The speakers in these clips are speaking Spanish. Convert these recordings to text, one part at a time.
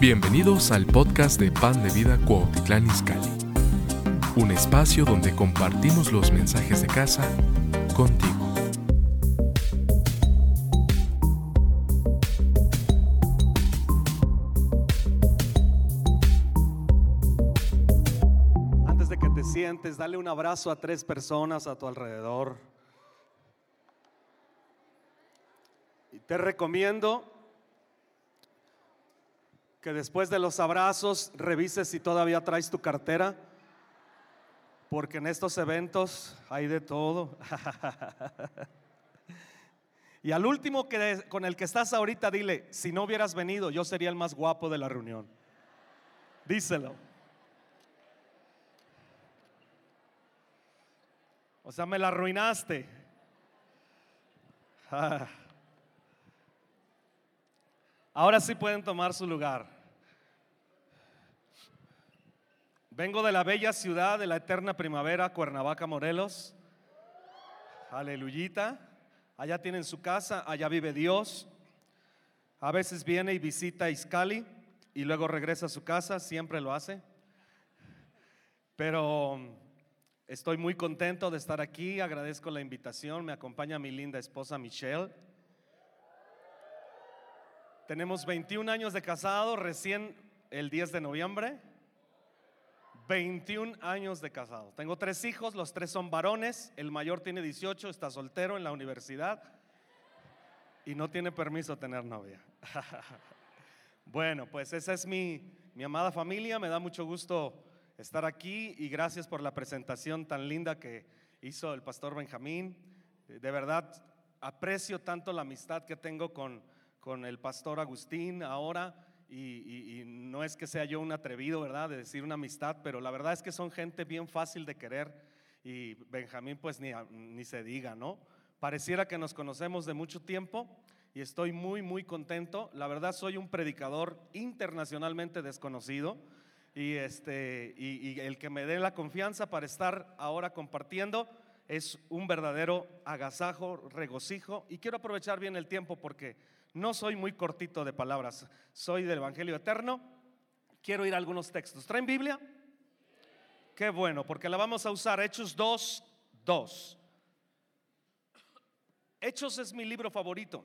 Bienvenidos al podcast de Pan de Vida Cuautitlán Izcalli, un espacio donde compartimos los mensajes de casa contigo. Antes de que te sientes, dale un abrazo a tres personas a tu alrededor. Y te recomiendo que después de los abrazos revises si todavía traes tu cartera, porque en estos eventos hay de todo. y al último que, con el que estás ahorita, dile, si no hubieras venido, yo sería el más guapo de la reunión. Díselo. O sea, me la arruinaste. Ahora sí pueden tomar su lugar. Vengo de la bella ciudad de la eterna primavera, Cuernavaca, Morelos. Aleluyita. Allá tienen su casa, allá vive Dios. A veces viene y visita Iscali y luego regresa a su casa, siempre lo hace. Pero estoy muy contento de estar aquí, agradezco la invitación, me acompaña mi linda esposa Michelle. Tenemos 21 años de casado, recién el 10 de noviembre. 21 años de casado. Tengo tres hijos, los tres son varones. El mayor tiene 18, está soltero en la universidad y no tiene permiso tener novia. bueno, pues esa es mi, mi amada familia. Me da mucho gusto estar aquí y gracias por la presentación tan linda que hizo el pastor Benjamín. De verdad, aprecio tanto la amistad que tengo con con el pastor Agustín ahora. Y, no es que sea yo un atrevido, ¿verdad? De decir una amistad, pero la verdad es que son gente bien fácil de querer. Y Benjamín, pues ni, ni se diga, ¿no? Pareciera que nos conocemos de mucho tiempo y estoy muy, muy contento. La verdad, soy un predicador internacionalmente desconocido y, este, y, el que me dé la confianza para estar ahora compartiendo es un verdadero agasajo, regocijo. Y quiero aprovechar bien el tiempo porque no soy muy cortito de palabras, soy del Evangelio Eterno. Quiero ir a algunos textos. ¿Traen Biblia? Qué bueno, porque la vamos a usar. Hechos 2, 2. Hechos es mi libro favorito.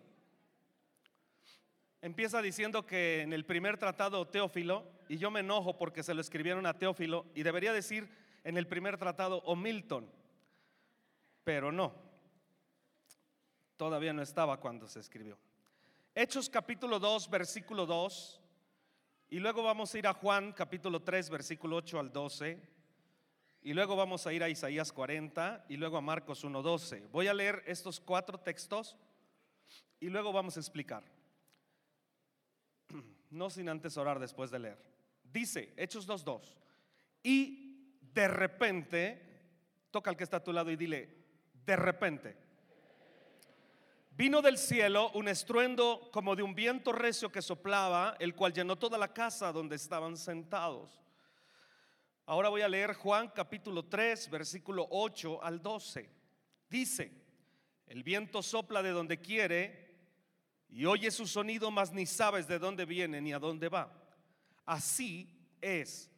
Empieza diciendo que en el primer tratado Teófilo, y yo me enojo porque se lo escribieron a Teófilo, y debería decir en el primer tratado o Milton, pero no, todavía no estaba cuando se escribió. Hechos capítulo 2, versículo 2. Y luego vamos a ir a Juan capítulo 3, versículo 8 al 12. Y luego vamos a ir a Isaías 40 y luego a Marcos 1, 12. Voy a leer estos cuatro textos y luego vamos a explicar. No sin antes orar después de leer. Dice, Hechos 2, 2. Y de repente, toca al que está a tu lado y dile, de repente Vino del cielo un estruendo como de un viento recio que soplaba, el cual llenó toda la casa donde estaban sentados. Ahora voy a leer Juan capítulo 3, versículo 8 al 12. Dice, el viento sopla de donde quiere y oye su sonido, mas ni sabes de dónde viene ni a dónde va. Así es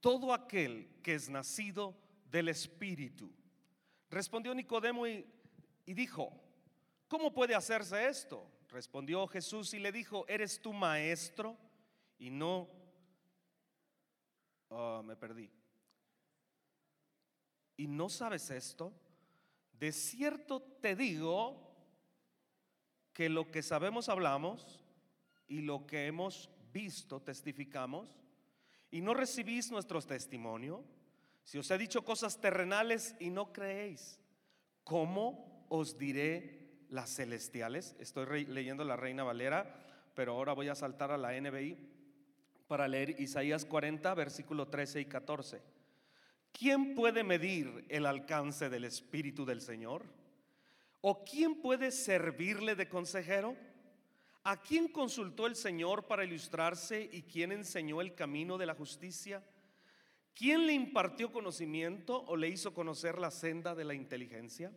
todo aquel que es nacido del Espíritu. Respondió Nicodemo y, y dijo, ¿Cómo puede hacerse esto? Respondió Jesús y le dijo, ¿eres tu maestro? Y no, oh, me perdí. ¿Y no sabes esto? De cierto te digo que lo que sabemos hablamos y lo que hemos visto testificamos y no recibís nuestro testimonio. Si os he dicho cosas terrenales y no creéis, ¿cómo os diré las celestiales. Estoy leyendo la Reina Valera, pero ahora voy a saltar a la NBI para leer Isaías 40, versículo 13 y 14. ¿Quién puede medir el alcance del Espíritu del Señor? ¿O quién puede servirle de consejero? ¿A quién consultó el Señor para ilustrarse y quién enseñó el camino de la justicia? ¿Quién le impartió conocimiento o le hizo conocer la senda de la inteligencia?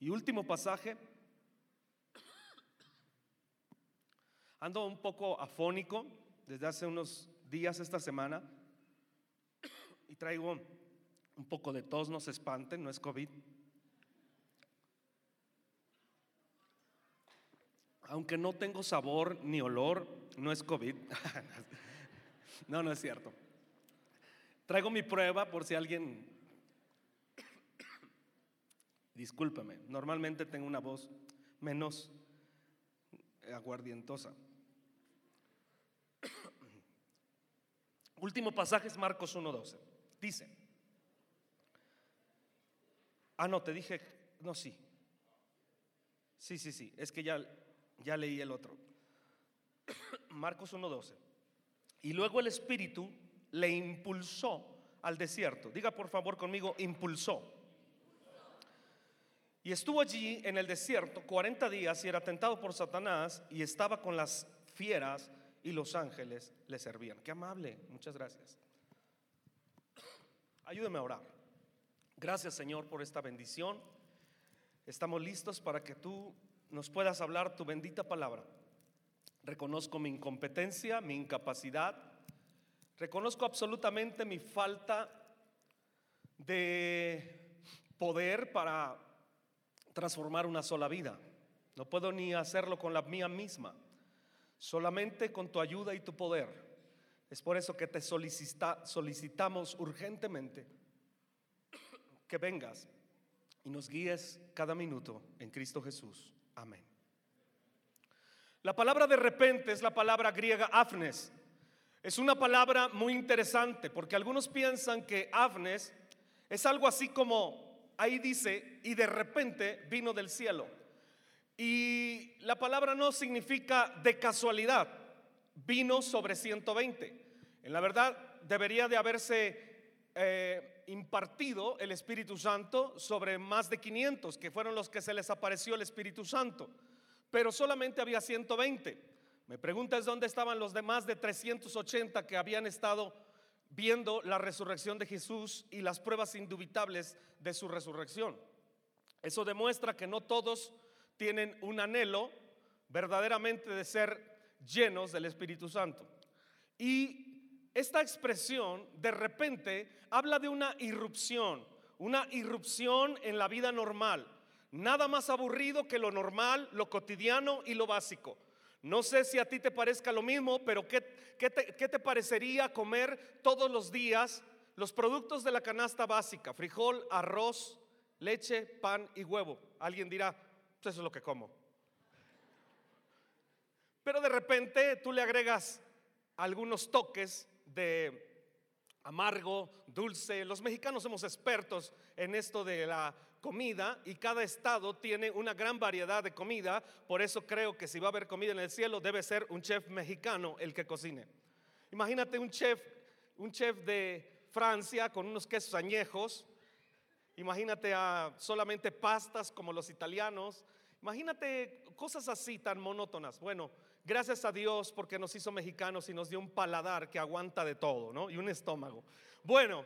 Y último pasaje, Ando un poco afónico, desde hace unos días esta semana y traigo un poco de tos, no se espanten, no es COVID. Aunque no tengo sabor ni olor, no es COVID. no, no es cierto. Traigo mi prueba por si alguien... Discúlpeme, normalmente tengo una voz menos aguardientosa. Último pasaje es Marcos 1.12. Dice, ah, no, te dije, no, sí. Sí, sí, sí, es que ya, ya leí el otro. Marcos 1.12. Y luego el Espíritu le impulsó al desierto. Diga por favor conmigo, impulsó. Y estuvo allí en el desierto 40 días y era tentado por Satanás y estaba con las fieras y los ángeles le servían. Qué amable, muchas gracias. Ayúdeme a orar. Gracias Señor por esta bendición. Estamos listos para que tú nos puedas hablar tu bendita palabra. Reconozco mi incompetencia, mi incapacidad. Reconozco absolutamente mi falta de poder para transformar una sola vida. No puedo ni hacerlo con la mía misma solamente con tu ayuda y tu poder. Es por eso que te solicita, solicitamos urgentemente que vengas y nos guíes cada minuto en Cristo Jesús. Amén. La palabra de repente es la palabra griega afnes. Es una palabra muy interesante porque algunos piensan que afnes es algo así como, ahí dice, y de repente vino del cielo. Y la palabra no significa de casualidad, vino sobre 120. En la verdad debería de haberse eh, impartido el Espíritu Santo sobre más de 500, que fueron los que se les apareció el Espíritu Santo, pero solamente había 120. Me preguntas dónde estaban los demás de 380 que habían estado viendo la resurrección de Jesús y las pruebas indubitables de su resurrección. Eso demuestra que no todos tienen un anhelo verdaderamente de ser llenos del Espíritu Santo. Y esta expresión de repente habla de una irrupción, una irrupción en la vida normal. Nada más aburrido que lo normal, lo cotidiano y lo básico. No sé si a ti te parezca lo mismo, pero ¿qué, te, ¿qué, te, parecería comer todos los días los productos de la canasta básica? Frijol, arroz, leche, pan y huevo. Alguien dirá, eso es lo que como. Pero de repente tú le agregas algunos toques de amargo, dulce. Los mexicanos somos expertos en esto de la comida y cada estado tiene una gran variedad de comida. Por eso creo que si va a haber comida en el cielo debe ser un chef mexicano el que cocine. Imagínate un chef, un chef de Francia con unos quesos añejos Imagínate a solamente pastas como los italianos. Imagínate cosas así tan monótonas. Bueno, gracias a Dios porque nos hizo mexicanos y nos dio un paladar que aguanta de todo, ¿no? Y un estómago. Bueno,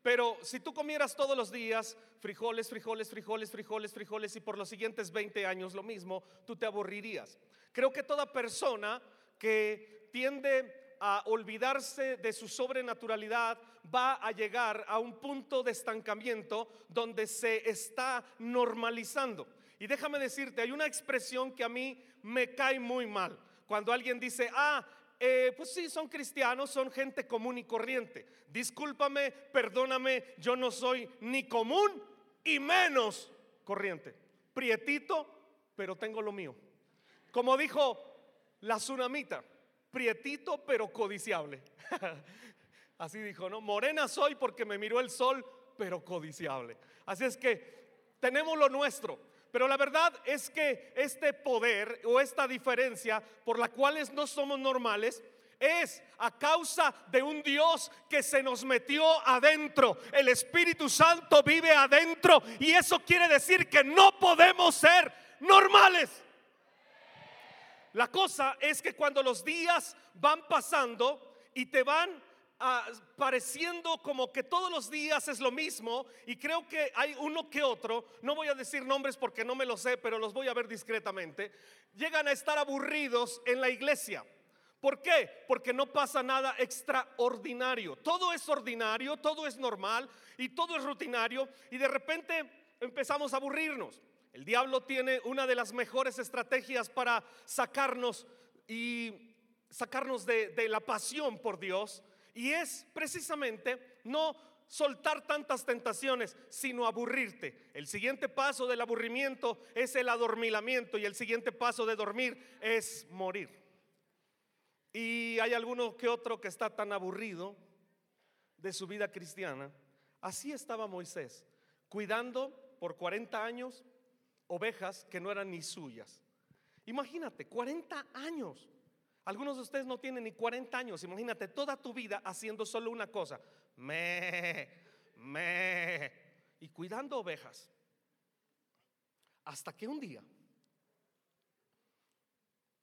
pero si tú comieras todos los días frijoles, frijoles, frijoles, frijoles, frijoles y por los siguientes 20 años lo mismo, tú te aburrirías. Creo que toda persona que tiende a olvidarse de su sobrenaturalidad, va a llegar a un punto de estancamiento donde se está normalizando. Y déjame decirte, hay una expresión que a mí me cae muy mal. Cuando alguien dice, ah, eh, pues sí, son cristianos, son gente común y corriente. Discúlpame, perdóname, yo no soy ni común y menos corriente. Prietito, pero tengo lo mío. Como dijo la tsunamita, prietito pero codiciable. Así dijo, ¿no? Morena soy porque me miró el sol, pero codiciable. Así es que tenemos lo nuestro. Pero la verdad es que este poder o esta diferencia por la cual no somos normales es a causa de un Dios que se nos metió adentro. El Espíritu Santo vive adentro y eso quiere decir que no podemos ser normales. La cosa es que cuando los días van pasando y te van ah, pareciendo como que todos los días es lo mismo y creo que hay uno que otro, no voy a decir nombres porque no me lo sé, pero los voy a ver discretamente, llegan a estar aburridos en la iglesia. ¿Por qué? Porque no pasa nada extraordinario. Todo es ordinario, todo es normal y todo es rutinario y de repente empezamos a aburrirnos. El diablo tiene una de las mejores estrategias para sacarnos y sacarnos de, de la pasión por Dios y es precisamente no soltar tantas tentaciones, sino aburrirte. El siguiente paso del aburrimiento es el adormilamiento y el siguiente paso de dormir es morir. Y hay alguno que otro que está tan aburrido de su vida cristiana. Así estaba Moisés, cuidando por 40 años ovejas que no eran ni suyas. Imagínate, 40 años. Algunos de ustedes no tienen ni 40 años. Imagínate toda tu vida haciendo solo una cosa. Me, me. Y cuidando ovejas. Hasta que un día,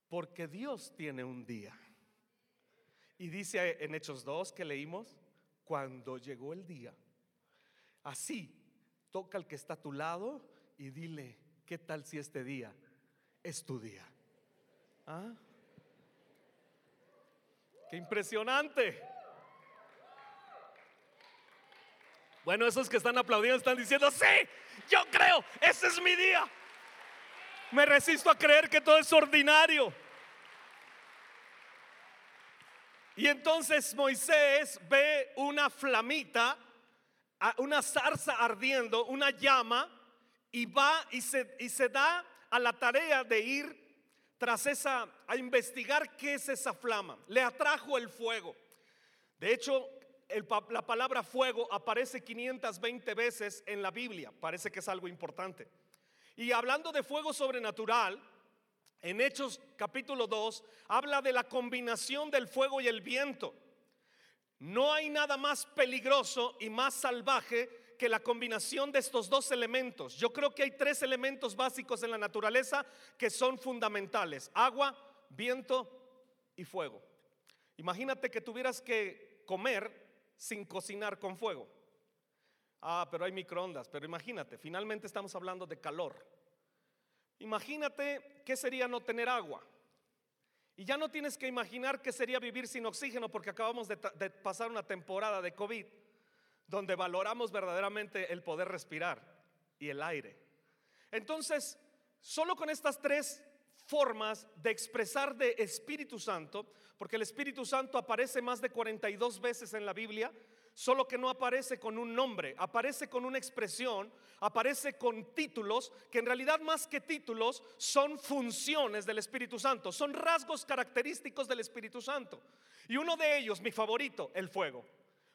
porque Dios tiene un día. Y dice en Hechos 2 que leímos, cuando llegó el día. Así, toca al que está a tu lado y dile, ¿qué tal si este día es tu día? ¿Ah? Qué impresionante. Bueno, esos que están aplaudiendo están diciendo, sí, yo creo, ese es mi día. Me resisto a creer que todo es ordinario. Y entonces Moisés ve una flamita, una zarza ardiendo, una llama, y va y se, y se da a la tarea de ir tras esa, a investigar qué es esa flama. Le atrajo el fuego. De hecho, la palabra fuego aparece 520 veces en la Biblia. Parece que es algo importante. Y hablando de fuego sobrenatural, en Hechos capítulo 2 habla de la combinación del fuego y el viento. No hay nada más peligroso y más salvaje que la combinación de estos dos elementos, yo creo que hay tres elementos básicos en la naturaleza que son fundamentales, agua, viento y fuego. Imagínate que tuvieras que comer sin cocinar con fuego. Ah, pero hay microondas, pero imagínate, finalmente estamos hablando de calor. Imagínate qué sería no tener agua. Y ya no tienes que imaginar qué sería vivir sin oxígeno porque acabamos de, de pasar una temporada de COVID donde valoramos verdaderamente el poder respirar y el aire. Entonces, solo con estas tres formas de expresar de Espíritu Santo, porque el Espíritu Santo aparece más de 42 veces en la Biblia, solo que no aparece con un nombre, aparece con una expresión, aparece con títulos, que en realidad más que títulos son funciones del Espíritu Santo, son rasgos característicos del Espíritu Santo. Y uno de ellos, mi favorito, el fuego.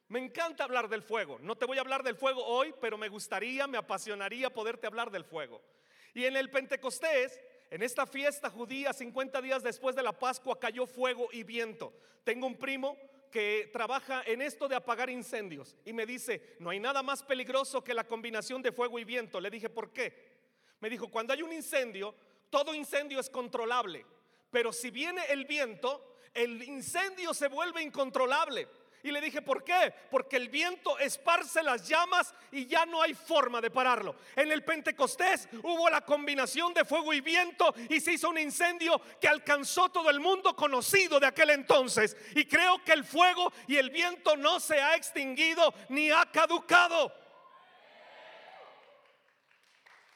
Me encanta hablar del fuego. No te voy a hablar del fuego hoy, pero me gustaría, me apasionaría poderte hablar del fuego. Y en el Pentecostés, en esta fiesta judía, 50 días después de la Pascua, cayó fuego y viento. Tengo un primo que trabaja en esto de apagar incendios y me dice, no hay nada más peligroso que la combinación de fuego y viento. Le dije, ¿por qué? Me dijo, cuando hay un incendio, todo incendio es controlable, pero si viene el viento, el incendio se vuelve incontrolable. Y le dije, ¿por qué? Porque el viento esparce las llamas y ya no hay forma de pararlo. En el Pentecostés hubo la combinación de fuego y viento y se hizo un incendio que alcanzó todo el mundo conocido de aquel entonces. Y creo que el fuego y el viento no se ha extinguido ni ha caducado.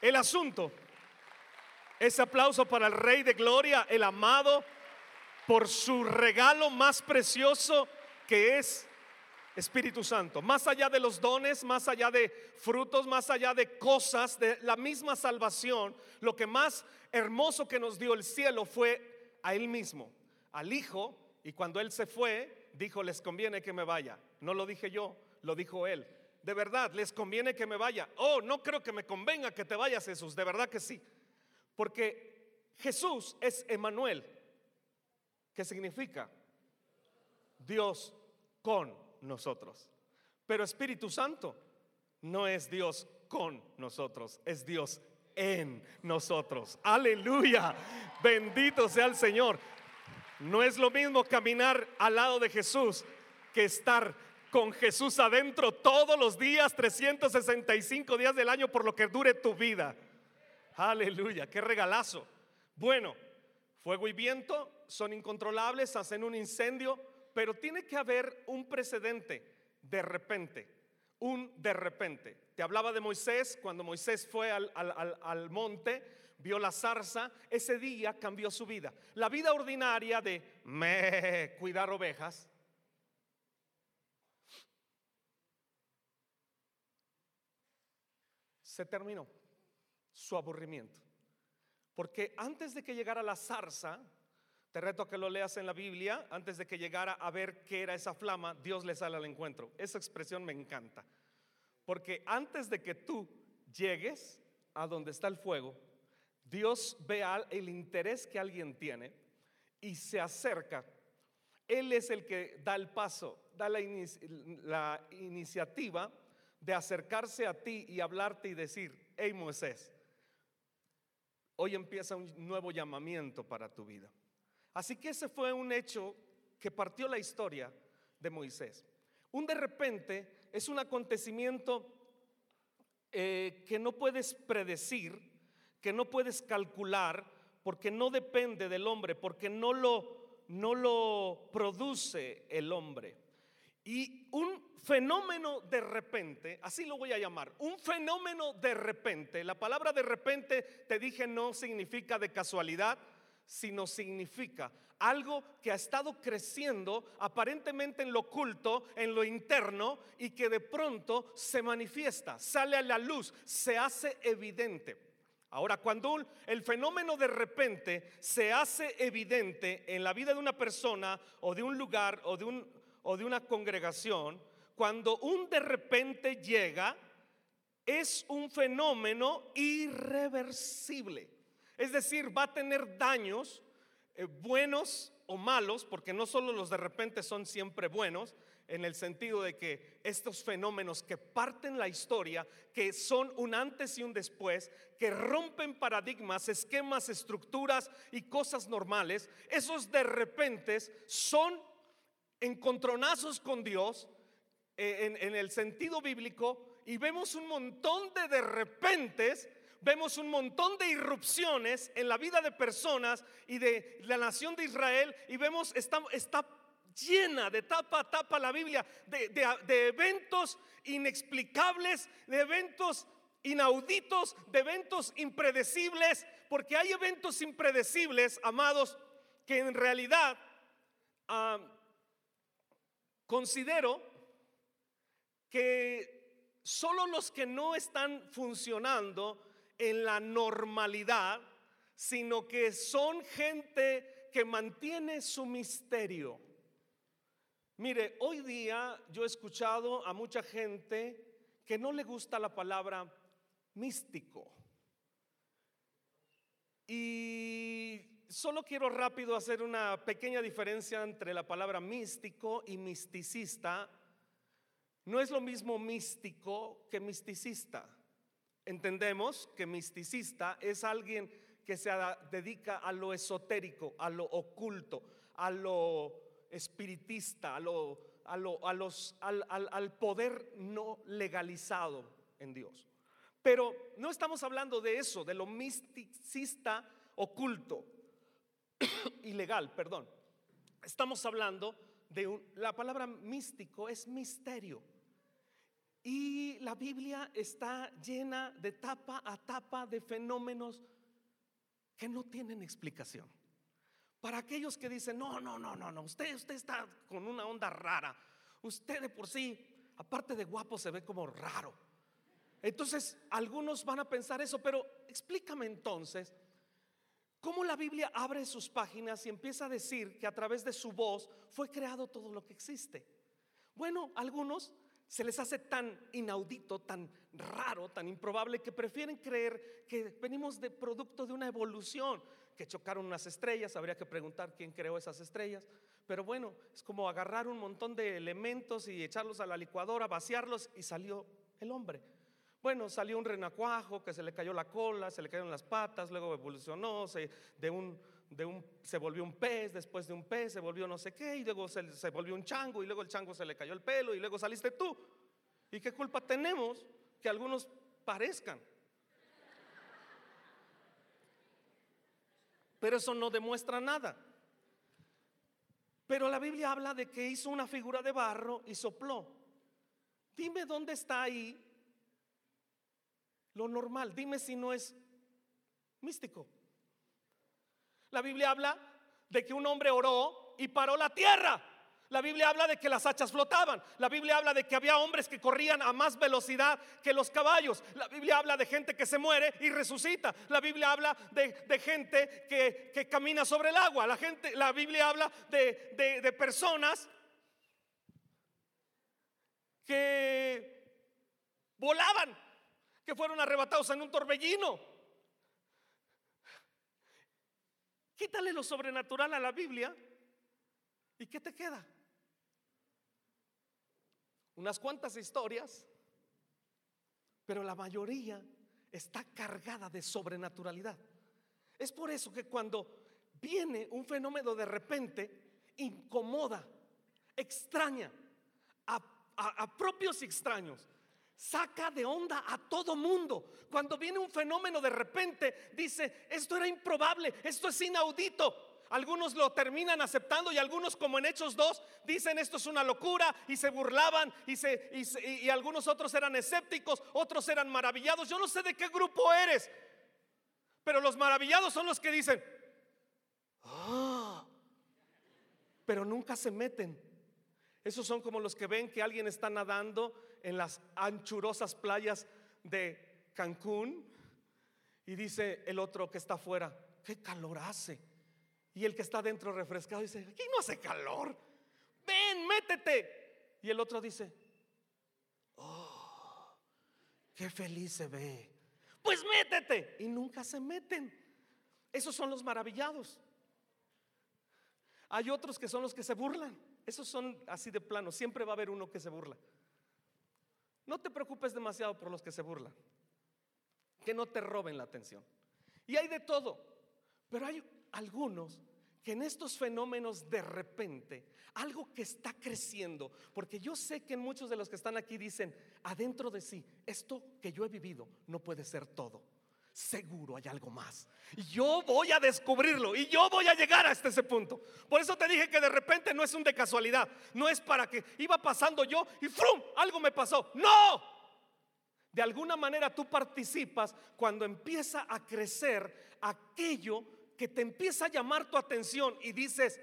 El asunto, ese aplauso para el Rey de Gloria, el amado, por su regalo más precioso que es Espíritu Santo. Más allá de los dones, más allá de frutos, más allá de cosas, de la misma salvación, lo que más hermoso que nos dio el cielo fue a Él mismo, al Hijo, y cuando Él se fue, dijo, les conviene que me vaya. No lo dije yo, lo dijo Él. De verdad, les conviene que me vaya. Oh, no creo que me convenga que te vayas, Jesús. De verdad que sí. Porque Jesús es Emanuel, que significa Dios con nosotros. Pero Espíritu Santo no es Dios con nosotros, es Dios en nosotros. Aleluya. Bendito sea el Señor. No es lo mismo caminar al lado de Jesús que estar con Jesús adentro todos los días, 365 días del año por lo que dure tu vida. Aleluya, qué regalazo. Bueno, Fuego y viento son incontrolables, hacen un incendio, pero tiene que haber un precedente de repente, un de repente. Te hablaba de Moisés, cuando Moisés fue al, al monte, vio la zarza, ese día cambió su vida. La vida ordinaria de me, cuidar ovejas se terminó su aburrimiento. Porque antes de que llegara la zarza, te reto a que lo leas en la Biblia, antes de que llegara a ver qué era esa flama, Dios le sale al encuentro. Esa expresión me encanta. Porque antes de que tú llegues a donde está el fuego, Dios ve el interés que alguien tiene y se acerca. Él es el que da el paso, da la, la iniciativa de acercarse a ti y hablarte y decir, hey Moisés, hoy empieza un nuevo llamamiento para tu vida. Así que ese fue un hecho que partió la historia de Moisés. Un de repente es un acontecimiento eh, que no puedes predecir, que no puedes calcular, porque no depende del hombre, porque no lo, no lo produce el hombre. Y un fenómeno de repente, así lo voy a llamar, un fenómeno de repente, la palabra de repente te dije no significa de casualidad, sino significa algo que ha estado creciendo aparentemente en lo oculto, en lo interno, y que de pronto se manifiesta, sale a la luz, se hace evidente. Ahora, cuando el fenómeno de repente se hace evidente en la vida de una persona o de un lugar o de, un, o de una congregación, cuando un de repente llega, es un fenómeno irreversible. Es decir, va a tener daños eh, buenos o malos, porque no solo los de repente son siempre buenos, en el sentido de que estos fenómenos que parten la historia, que son un antes y un después, que rompen paradigmas, esquemas, estructuras y cosas normales, esos de repente son encontronazos con Dios eh, en, el sentido bíblico y vemos un montón de de repentes, vemos un montón de irrupciones en la vida de personas y de la nación de Israel y vemos, está, está llena de tapa a tapa la Biblia, de, de eventos inexplicables, de eventos inauditos, de eventos impredecibles, porque hay eventos impredecibles, amados, que en realidad ah, considero que solo los que no están funcionando en la normalidad, sino que son gente que mantiene su misterio. Mire, hoy día yo he escuchado a mucha gente que no le gusta la palabra místico. Y solo quiero rápido hacer una pequeña diferencia entre la palabra místico y misticista no es lo mismo místico que misticista. Entendemos que misticista es alguien que se dedica a lo esotérico, a lo oculto, a lo espiritista, a lo, a los, al, al poder no legalizado en Dios. Pero no estamos hablando de eso, de lo misticista oculto, ilegal, perdón. Estamos hablando de un, la palabra místico es misterio. Y la Biblia está llena de tapa a tapa de fenómenos que no tienen explicación. Para aquellos que dicen, no, no, no, no, no, usted, usted está con una onda rara. Usted de por sí, aparte de guapo, se ve como raro. Entonces, algunos van a pensar eso, pero explícame entonces cómo la Biblia abre sus páginas y empieza a decir que a través de su voz fue creado todo lo que existe. Bueno, algunos se les hace tan inaudito, tan raro, tan improbable que prefieren creer que venimos de producto de una evolución, que chocaron unas estrellas, habría que preguntar quién creó esas estrellas, pero bueno, es como agarrar un montón de elementos y echarlos a la licuadora, vaciarlos y salió el hombre. Bueno, salió un renacuajo que se le cayó la cola, se le cayeron las patas, luego evolucionó de un de un, se volvió un pez, después de un pez se volvió no sé qué, y luego se, se volvió un chango, y luego el chango se le cayó el pelo, y luego saliste tú. ¿Y qué culpa tenemos que algunos parezcan? Pero eso no demuestra nada. Pero la Biblia habla de que hizo una figura de barro y sopló. Dime dónde está ahí lo normal. Dime si no es místico. La Biblia habla de que un hombre oró y paró la tierra. La Biblia habla de que las hachas flotaban. La Biblia habla de que había hombres que corrían a más velocidad que los caballos. La Biblia habla de gente que se muere y resucita. La Biblia habla de, gente que, camina sobre el agua. La, gente, la Biblia habla de, de personas que volaban, que fueron arrebatados en un torbellino. Quítale lo sobrenatural a la Biblia y ¿qué te queda? unas cuantas historias, pero la mayoría está cargada de sobrenaturalidad. Es por eso que cuando viene un fenómeno de repente, incomoda, extraña a, propios y extraños, saca de onda a todo mundo. Cuando viene un fenómeno de repente, dice, esto era improbable, esto es inaudito. Algunos lo terminan aceptando y algunos, como en Hechos 2, dicen esto es una locura y se burlaban y, se, y, algunos otros eran escépticos, otros eran maravillados. Yo no sé de qué grupo eres, pero los maravillados son los que dicen, ah", pero nunca se meten. Esos son como los que ven que alguien está nadando en las anchurosas playas de Cancún y dice el otro que está afuera, qué calor hace. Y el que está dentro refrescado dice, aquí no hace calor. Ven, métete. Y el otro dice, oh, qué feliz se ve. Pues métete. Y nunca se meten. Esos son los maravillados. Hay otros que son los que se burlan. Esos son así de plano. Siempre va a haber uno que se burla. No te preocupes demasiado por los que se burlan. Que no te roben la atención. Y hay de todo. Pero hay algunos que en estos fenómenos de repente, algo que está creciendo, porque yo sé que muchos de los que están aquí dicen, adentro de sí, esto que yo he vivido no puede ser todo. Seguro hay algo más. Y yo voy a descubrirlo y yo voy a llegar hasta ese punto. Por eso te dije que de repente no es un de casualidad, no es para que iba pasando yo y ¡frum! algo me pasó. No, de alguna manera tú participas cuando empieza a crecer aquello que te empieza a llamar tu atención y dices,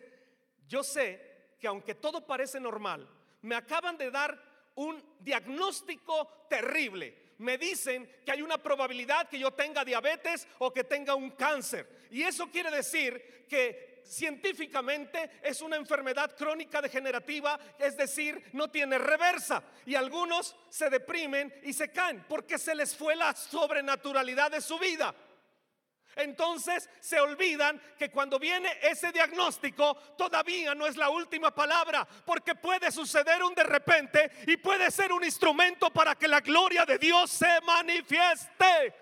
yo sé que aunque todo parece normal, me acaban de dar un diagnóstico terrible. Me dicen que hay una probabilidad que yo tenga diabetes o que tenga un cáncer. Y eso quiere decir que científicamente es una enfermedad crónica degenerativa, es decir, no tiene reversa. Y algunos se deprimen y se caen porque se les fue la sobrenaturalidad de su vida. Entonces se olvidan que cuando viene ese diagnóstico todavía no es la última palabra, porque puede suceder un de repente y puede ser un instrumento para que la gloria de Dios se manifieste.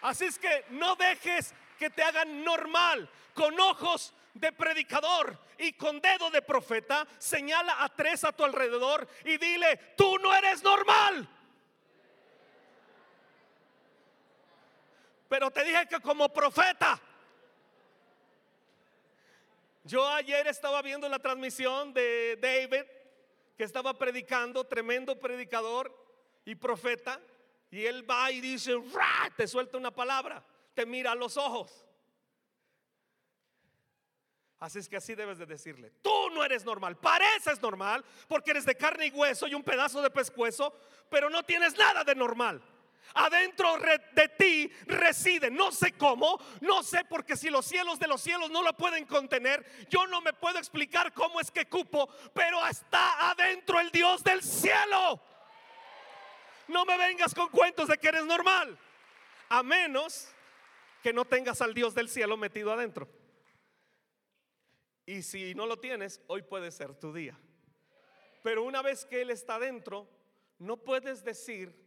Así es que no dejes que te hagan normal con ojos de predicador y con dedo de profeta. Señala a tres a tu alrededor y dile, tú no eres normal. Pero te dije que como profeta. Yo ayer estaba viendo la transmisión de David, que estaba predicando, tremendo predicador y profeta. Y él va y dice, te suelta una palabra, te mira a los ojos. Así es que así debes de decirle, tú no eres normal, pareces normal porque eres de carne y hueso y un pedazo de pescuezo, pero no tienes nada de normal adentro de ti reside. No sé cómo, no sé porque si los cielos de los cielos no lo pueden contener, yo no me puedo explicar cómo es que cupo, pero está adentro el Dios del cielo. No me vengas con cuentos de que eres normal, a menos que no tengas al Dios del cielo metido adentro. Y si no lo tienes, hoy puede ser tu día. Pero una vez que Él está adentro, no puedes decir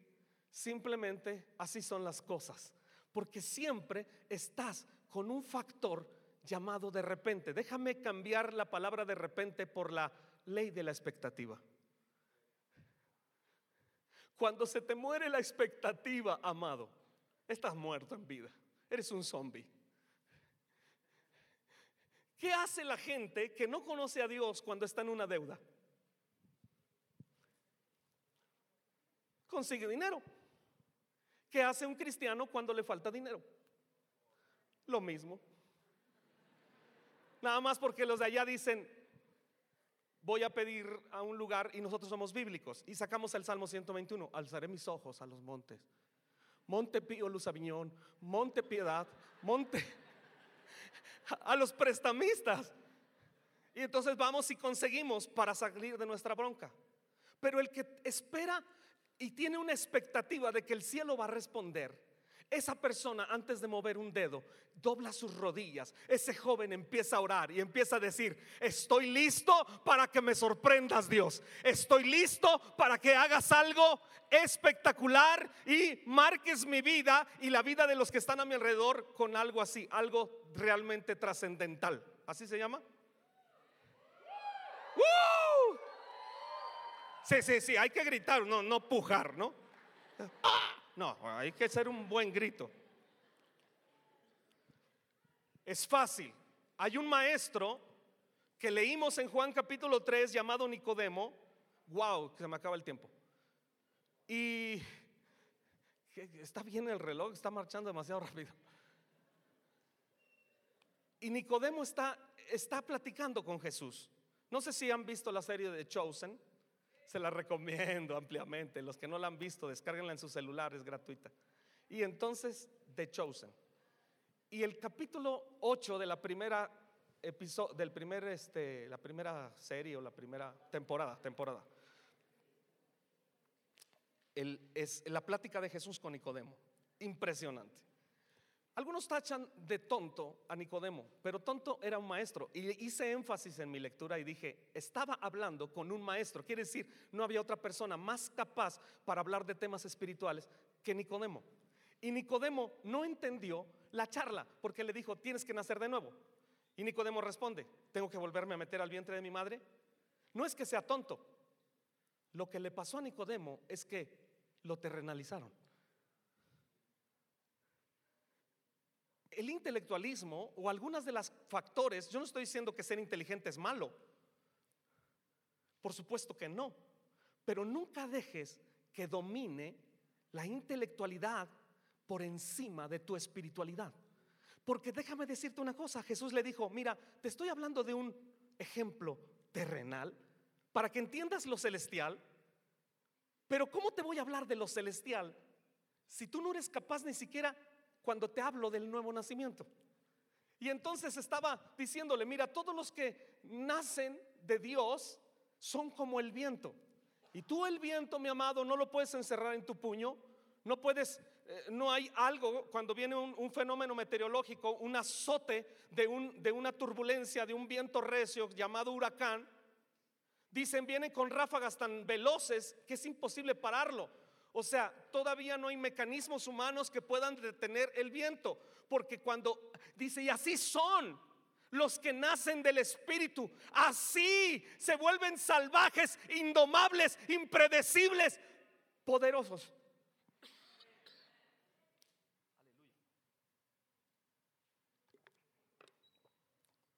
Simplemente así son las cosas. Porque siempre estás con un factor llamado de repente. Déjame cambiar la palabra de repente por la ley de la expectativa. Cuando se te muere la expectativa, amado, estás muerto en vida. eres un zombie. ¿Qué hace la gente que no conoce a Dios cuando está en una deuda? Consigue dinero. ¿Qué hace un cristiano cuando le falta dinero? Lo mismo. Nada más porque los de allá dicen, voy a pedir a un lugar y nosotros somos bíblicos. Y sacamos el Salmo 121, alzaré mis ojos a los montes. Monte Pío Luz Aviñón, Monte Piedad, Monte a los prestamistas. Y entonces vamos y conseguimos para salir de nuestra bronca. Pero el que espera y tiene una expectativa de que el cielo va a responder, esa persona antes de mover un dedo dobla sus rodillas. Ese joven empieza a orar y empieza a decir, estoy listo para que me sorprendas Dios. Estoy listo para que hagas algo espectacular y marques mi vida y la vida de los que están a mi alrededor con algo así, algo realmente trascendental. ¿Así se llama? ¡Uh! Sí, sí, sí, hay que gritar, no, no pujar, ¿no? No, hay que hacer un buen grito. Es fácil. Hay un maestro que leímos en Juan capítulo 3 llamado Nicodemo. Wow, se me acaba el tiempo. Y está bien el reloj, está marchando demasiado rápido. Y Nicodemo está, está platicando con Jesús. No sé si han visto la serie de Chosen. Se la recomiendo ampliamente. Los que no la han visto, descárguenla en su celular, es gratuita. Y entonces, The Chosen. Y el capítulo 8 de la primera episodio, del primer, este, la primera serie o la primera temporada, temporada, es la plática de Jesús con Nicodemo. Impresionante. Algunos tachan de tonto a Nicodemo, pero tonto era un maestro. Y hice énfasis en mi lectura y dije, estaba hablando con un maestro. Quiere decir, no había otra persona más capaz para hablar de temas espirituales que Nicodemo. Y Nicodemo no entendió la charla porque le dijo, tienes que nacer de nuevo. Y Nicodemo responde, ¿tengo que volverme a meter al vientre de mi madre? No es que sea tonto. Lo que le pasó a Nicodemo es que lo terrenalizaron. El intelectualismo o algunas de las factores, yo no estoy diciendo que ser inteligente es malo, por supuesto que no, pero nunca dejes que domine la intelectualidad por encima de tu espiritualidad. Porque déjame decirte una cosa, Jesús le dijo, mira, te estoy hablando de un ejemplo terrenal para que entiendas lo celestial, pero ¿cómo te voy a hablar de lo celestial si tú no eres capaz ni siquiera cuando te hablo del nuevo nacimiento. Y entonces estaba diciéndole, mira, todos los que nacen de Dios son como el viento. Y tú el viento, mi amado, no lo puedes encerrar en tu puño. No puedes, eh, no hay algo cuando viene un, fenómeno meteorológico, un azote de, un, de una turbulencia, de un viento recio llamado huracán. Dicen, viene con ráfagas tan veloces que es imposible pararlo. O sea, todavía no hay mecanismos humanos que puedan detener el viento, porque cuando dice, y así son los que nacen del Espíritu, así se vuelven salvajes, indomables, impredecibles, poderosos.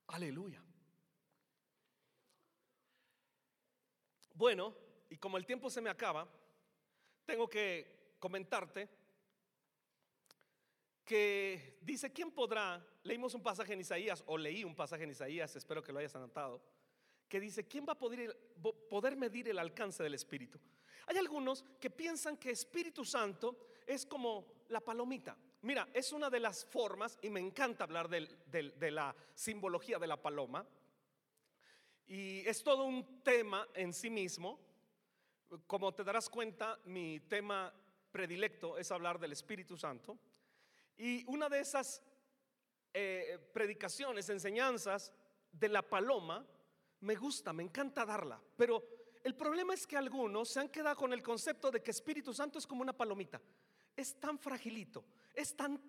Aleluya. Bueno, y como el tiempo se me acaba, tengo que comentarte que dice, ¿quién podrá? Leímos un pasaje en Isaías, o leí un pasaje en Isaías, espero que lo hayas anotado, que dice, ¿quién va a poder, poder medir el alcance del Espíritu? Hay algunos que piensan que Espíritu Santo es como la palomita. Mira, es una de las formas, y me encanta hablar de la simbología de la paloma, y es todo un tema en sí mismo, como te darás cuenta, mi tema predilecto es hablar del Espíritu Santo. Y una de esas eh, predicaciones, enseñanzas de la paloma, me gusta, me encanta darla. Pero el problema es que algunos se han quedado con el concepto de que Espíritu Santo es como una palomita. Es tan fragilito, es tan,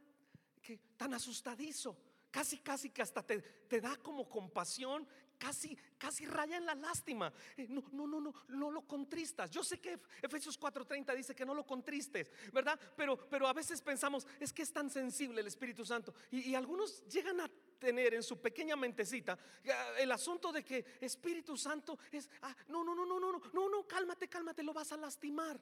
tan asustadizo, casi, casi que hasta te da como compasión, casi, casi raya en la lástima. Eh, no, no, no, no, no lo contristas. Yo sé que Efesios 4:30 dice que no lo contristes, ¿verdad? Pero, pero a veces pensamos, es que es tan sensible el Espíritu Santo. Y, algunos llegan a tener en su pequeña mentecita eh, el asunto de que Espíritu Santo es, ah, no, no, no, no, no, no, no, no, cálmate, cálmate, lo vas a lastimar.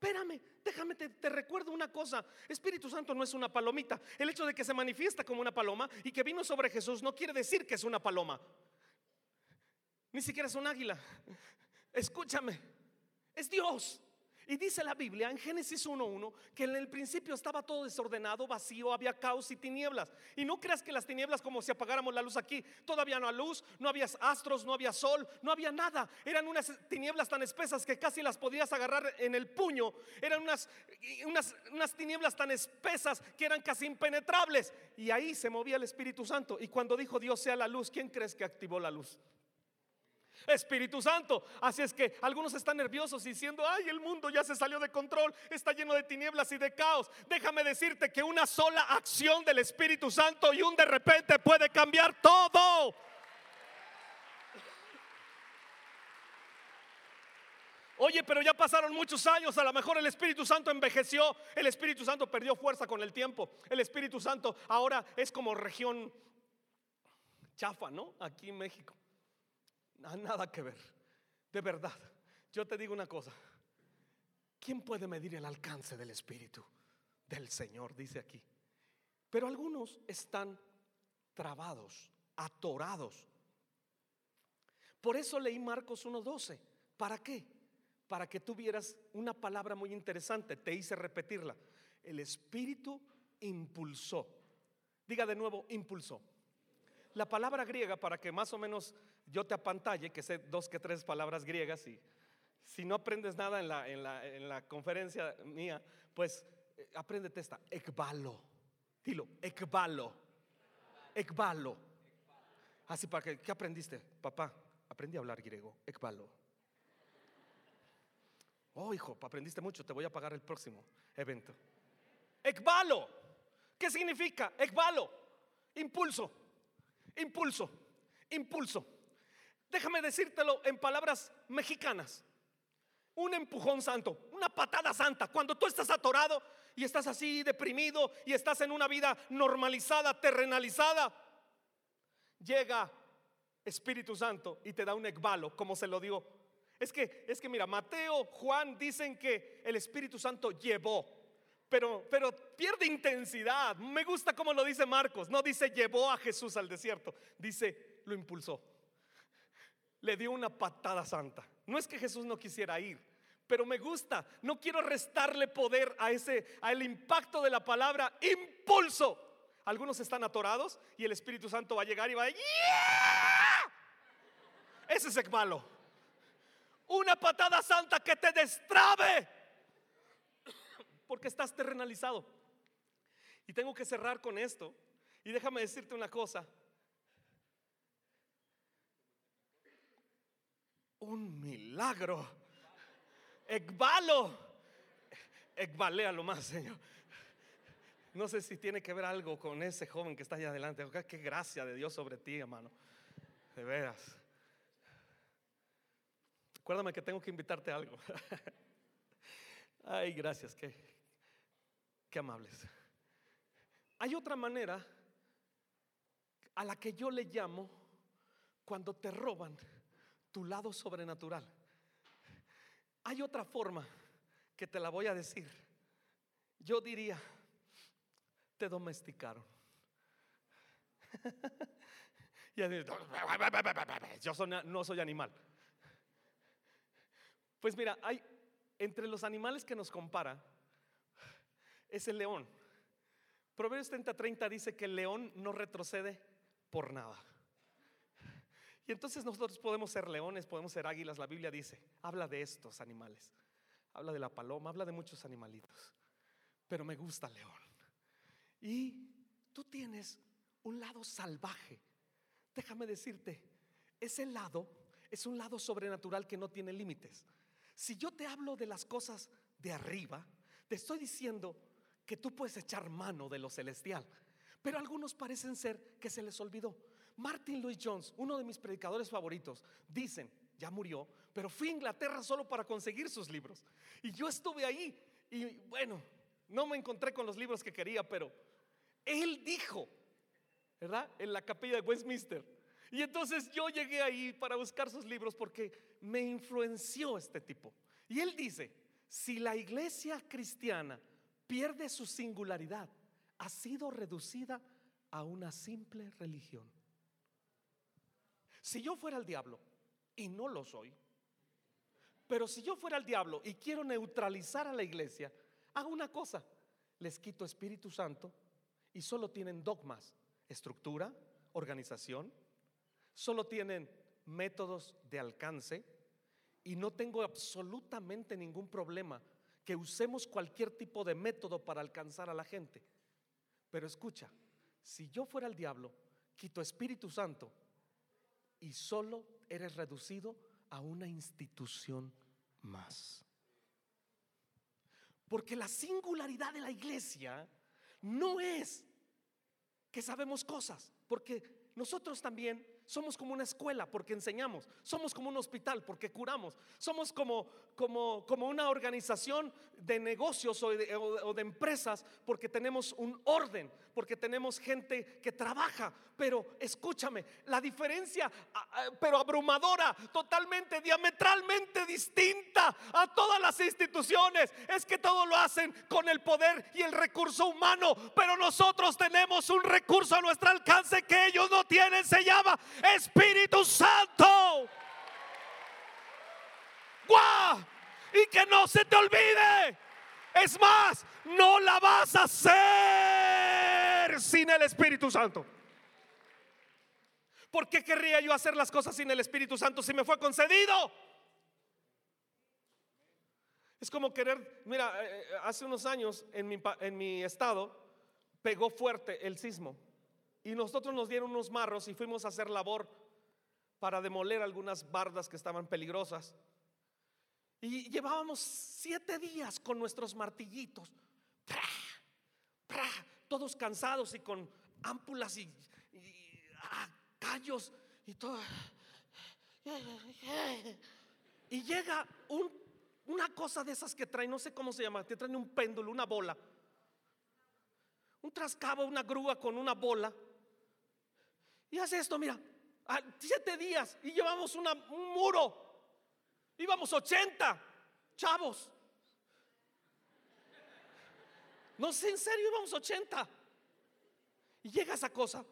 Espérame, déjame, te, recuerdo una cosa. Espíritu Santo no es una palomita. El hecho de que se manifiesta como una paloma y que vino sobre Jesús no quiere decir que es una paloma. Ni siquiera es un águila. Escúchame, es Dios. Y dice la Biblia en Génesis 1.1 que en el principio estaba todo desordenado, vacío, había caos y tinieblas. Y no creas que las tinieblas como si apagáramos la luz aquí. Todavía no había luz, no había astros, no había sol, no había nada. Eran unas tinieblas tan espesas que casi las podías agarrar en el puño. Eran unas, unas, unas tinieblas tan espesas que eran casi impenetrables. Y ahí se movía el Espíritu Santo. Y cuando dijo Dios sea la luz, ¿quién crees que activó la luz? Espíritu Santo. Así es que algunos están nerviosos diciendo, ay, el mundo ya se salió de control, está lleno de tinieblas y de caos. Déjame decirte que una sola acción del Espíritu Santo y un de repente puede cambiar todo. Oye, pero ya pasaron muchos años, a lo mejor el Espíritu Santo envejeció, el Espíritu Santo perdió fuerza con el tiempo, el Espíritu Santo ahora es como región chafa, ¿no? Aquí en México. Nada que ver. De verdad, yo te digo una cosa. ¿Quién puede medir el alcance del Espíritu del Señor? Dice aquí. Pero algunos están trabados, atorados. Por eso leí Marcos 1.12. ¿Para qué? Para que tuvieras una palabra muy interesante. Te hice repetirla. El Espíritu impulsó. Diga de nuevo, impulsó. La palabra griega, para que más o menos yo te apantalle, que sé dos que tres palabras griegas y si no aprendes nada en la, en la, en la conferencia mía, pues eh, apréndete esta, ekbalo. Dilo, ekbalo. Ekbalo. Así para que, ¿qué aprendiste? Papá, aprendí a hablar griego, ekbalo. Oh, hijo, aprendiste mucho, te voy a pagar el próximo evento. Ekbalo. ¿Qué significa? Ekbalo. Impulso. Impulso. Impulso. Déjame decírtelo en palabras mexicanas. Un empujón santo, una patada santa. Cuando tú estás atorado y estás así deprimido y estás en una vida normalizada, terrenalizada, llega Espíritu Santo y te da un ekbalo, como se lo dio. Es que, es que mira, Mateo, Juan dicen que el Espíritu Santo llevó, pero, pero pierde intensidad. Me gusta como lo dice Marcos. No dice llevó a Jesús al desierto, dice lo impulsó le dio una patada santa. No es que Jesús no quisiera ir, pero me gusta. No quiero restarle poder a ese, al impacto de la palabra impulso. Algunos están atorados y el Espíritu Santo va a llegar y va a Ese es malo. Una patada santa que te destrabe. Porque estás terrenalizado. Y tengo que cerrar con esto. Y déjame decirte una cosa. un milagro. Ekbalo. lo más, Señor. No sé si tiene que ver algo con ese joven que está allá adelante. Qué gracia de Dios sobre ti, hermano. De veras. Acuérdame que tengo que invitarte a algo. Ay, gracias, qué, qué amables. Hay otra manera a la que yo le llamo cuando te roban tu lado sobrenatural. Hay otra forma que te la voy a decir. Yo diría, te domesticaron. Yo no soy animal. Pues mira, hay entre los animales que nos compara es el león. Proverbios 30, 30 dice que el león no retrocede por nada. Y entonces nosotros podemos ser leones, podemos ser águilas. La Biblia dice, habla de estos animales. Habla de la paloma, habla de muchos animalitos. Pero me gusta el león. Y tú tienes un lado salvaje. Déjame decirte, ese lado es un lado sobrenatural que no tiene límites. Si yo te hablo de las cosas de arriba, te estoy diciendo que tú puedes echar mano de lo celestial. Pero algunos parecen ser que se les olvidó. Martin Louis Jones, uno de mis predicadores favoritos, dicen, ya murió, pero fui a Inglaterra solo para conseguir sus libros. Y yo estuve ahí y bueno, no me encontré con los libros que quería, pero él dijo, ¿verdad? En la capilla de Westminster. Y entonces yo llegué ahí para buscar sus libros porque me influenció este tipo. Y él dice, si la iglesia cristiana pierde su singularidad, ha sido reducida a una simple religión. Si yo fuera el diablo, y no lo soy, pero si yo fuera el diablo y quiero neutralizar a la iglesia, hago una cosa, les quito Espíritu Santo y solo tienen dogmas, estructura, organización, solo tienen métodos de alcance y no tengo absolutamente ningún problema que usemos cualquier tipo de método para alcanzar a la gente. Pero escucha, si yo fuera el diablo, quito Espíritu Santo y solo eres reducido a una institución más. Porque la singularidad de la iglesia no es que sabemos cosas, porque nosotros también somos como una escuela porque enseñamos. Somos como un hospital porque curamos. Somos como, como, como una organización de negocios o de, o de empresas porque tenemos un orden, porque tenemos gente que trabaja. Pero escúchame, la diferencia, pero abrumadora, totalmente, diametralmente distinta a todas las instituciones, es que todo lo hacen con el poder y el recurso humano. Pero nosotros tenemos un recurso a nuestro alcance que ellos no tienen. Se llama Espíritu Santo. Y que no se te olvide. Es más, no la vas a hacer sin el Espíritu Santo. ¿Por qué querría yo hacer las cosas sin el Espíritu Santo si me fue concedido? Es como querer, mira, eh, eh, hace unos años en mi estado pegó fuerte el sismo. Y nosotros nos dieron unos marros y fuimos a hacer labor para demoler algunas bardas que estaban peligrosas. Y llevábamos siete días con nuestros martillitos, todos cansados y con ámpulas y, ah, callos y todo. Y llega una cosa de esas que trae, no sé cómo se llama, te traen un péndulo, una bola. Un trascabo, una grúa con una bola. Y hace esto, mira, siete días y llevamos un muro. Íbamos 80 chavos. No sé, en serio, íbamos 80. Y llega esa cosa.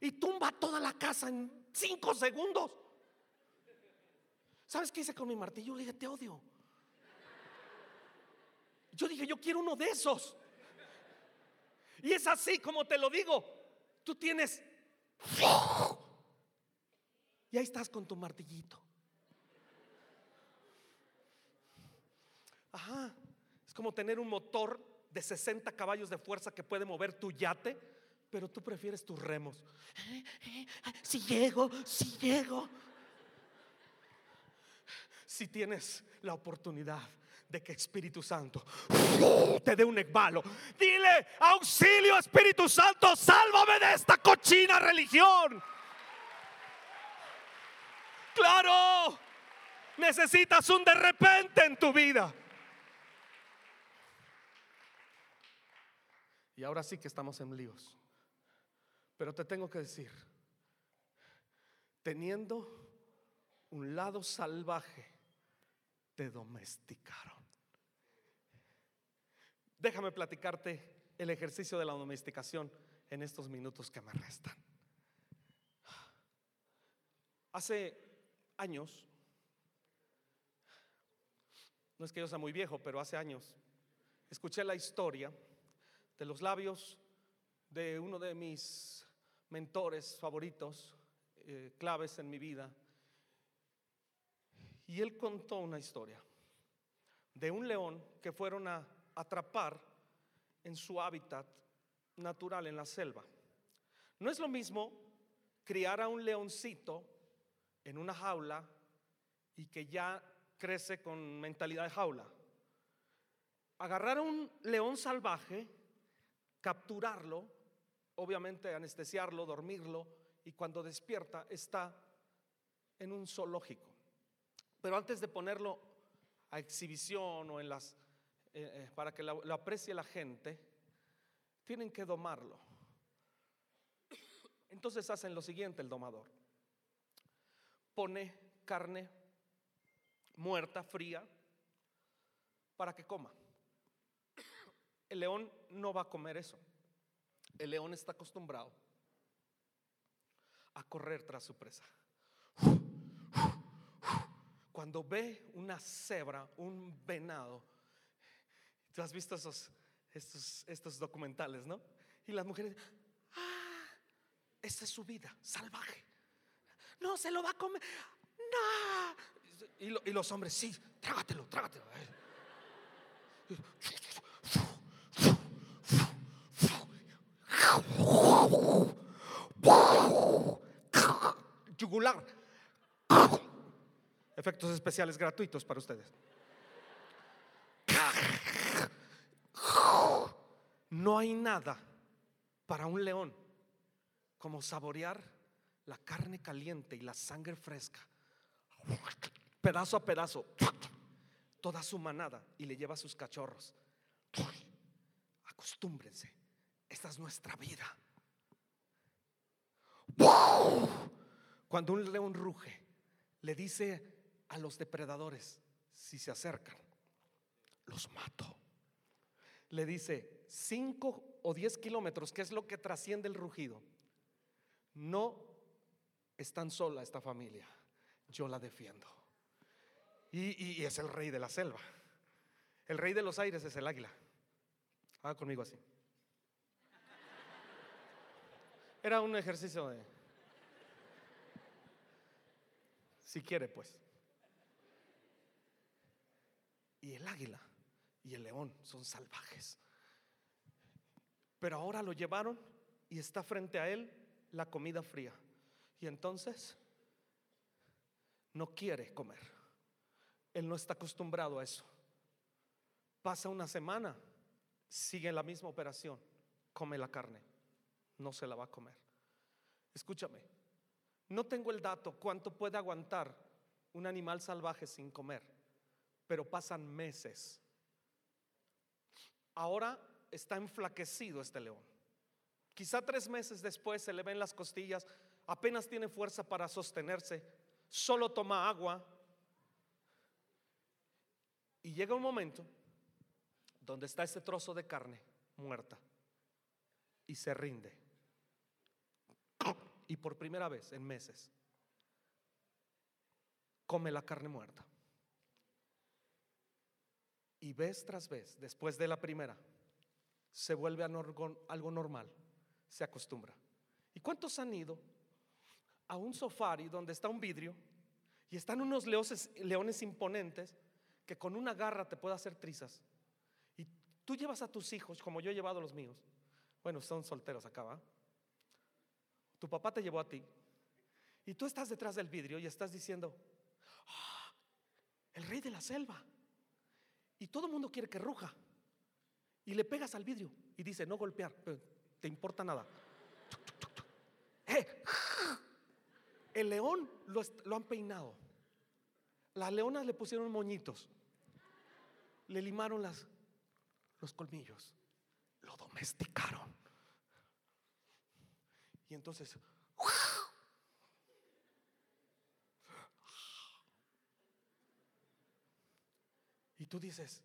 Y tumba toda la casa en cinco segundos. ¿Sabes qué hice con mi martillo? Le dije, te odio. Yo dije, yo quiero uno de esos. Y es así como te lo digo. Tú tienes... Y ahí estás con tu martillito. Ajá. Es como tener un motor de 60 caballos de fuerza que puede mover tu yate, pero tú prefieres tus remos. Si llego, si llego. Si tienes la oportunidad de que Espíritu Santo te dé un ekbalo. Dile, auxilio Espíritu Santo, sálvame de esta cochina religión. Claro, necesitas un de repente en tu vida. Y ahora sí que estamos en líos. Pero te tengo que decir, teniendo un lado salvaje, te domesticaron. Déjame platicarte el ejercicio de la domesticación en estos minutos que me restan. Hace años, no es que yo sea muy viejo, pero hace años, escuché la historia de los labios de uno de mis mentores favoritos, eh, claves en mi vida. Y él contó una historia de un león que fueron a atrapar en su hábitat natural en la selva. No es lo mismo criar a un leoncito en una jaula y que ya crece con mentalidad de jaula. Agarrar a un león salvaje, capturarlo obviamente anestesiarlo, dormirlo, y cuando despierta está en un zoológico. Pero antes de ponerlo a exhibición o en las eh, eh, para que lo, lo aprecie la gente, tienen que domarlo. Entonces hacen lo siguiente el domador. Pone carne muerta, fría, para que coma. El león no va a comer eso. El león está acostumbrado a correr tras su presa. Cuando ve una cebra, un venado, tú has visto esos, estos, estos documentales, ¿no? Y las mujeres, ah, esta es su vida, salvaje. No, se lo va a comer. No. Y, y los hombres, sí, trágatelo, trágatelo. Yugular. Efectos especiales gratuitos para ustedes. No hay nada para un león como saborear la carne caliente y la sangre fresca, pedazo a pedazo, toda su manada y le lleva a sus cachorros. Acostúmbrense, esta es nuestra vida. Cuando un león ruge, le dice a los depredadores, si se acercan, los mato. Le dice 5 o 10 kilómetros, que es lo que trasciende el rugido. No están sola esta familia, yo la defiendo. Y, y es el rey de la selva. El rey de los aires es el águila. Haga conmigo así. Era un ejercicio de... Si quiere, pues. Y el águila y el león son salvajes. Pero ahora lo llevaron y está frente a él la comida fría. Y entonces no quiere comer. Él no está acostumbrado a eso. Pasa una semana, sigue la misma operación, come la carne, no se la va a comer. Escúchame, no tengo el dato cuánto puede aguantar un animal salvaje sin comer, pero pasan meses. Ahora está enflaquecido este león. Quizá tres meses después se le ven las costillas, apenas tiene fuerza para sostenerse, solo toma agua. Y llega un momento donde está ese trozo de carne muerta y se rinde. Y por primera vez en meses come la carne muerta. Y vez tras vez, después de la primera, se vuelve algo normal, se acostumbra. ¿Y cuántos han ido a un safari donde está un vidrio y están unos leones, imponentes que con una garra te puede hacer trizas? Y tú llevas a tus hijos, como yo he llevado a los míos. Bueno, son solteros acá. Tu papá te llevó a ti. Y tú estás detrás del vidrio y estás diciendo, "Ah, el rey de la selva. Y todo el mundo quiere que ruja. Y le pegas al vidrio y dice, no golpear, te importa nada. ¡Eh! El león lo, han peinado. Las leonas le pusieron moñitos. Le limaron las, los colmillos. Lo domesticaron. Y entonces, y tú dices,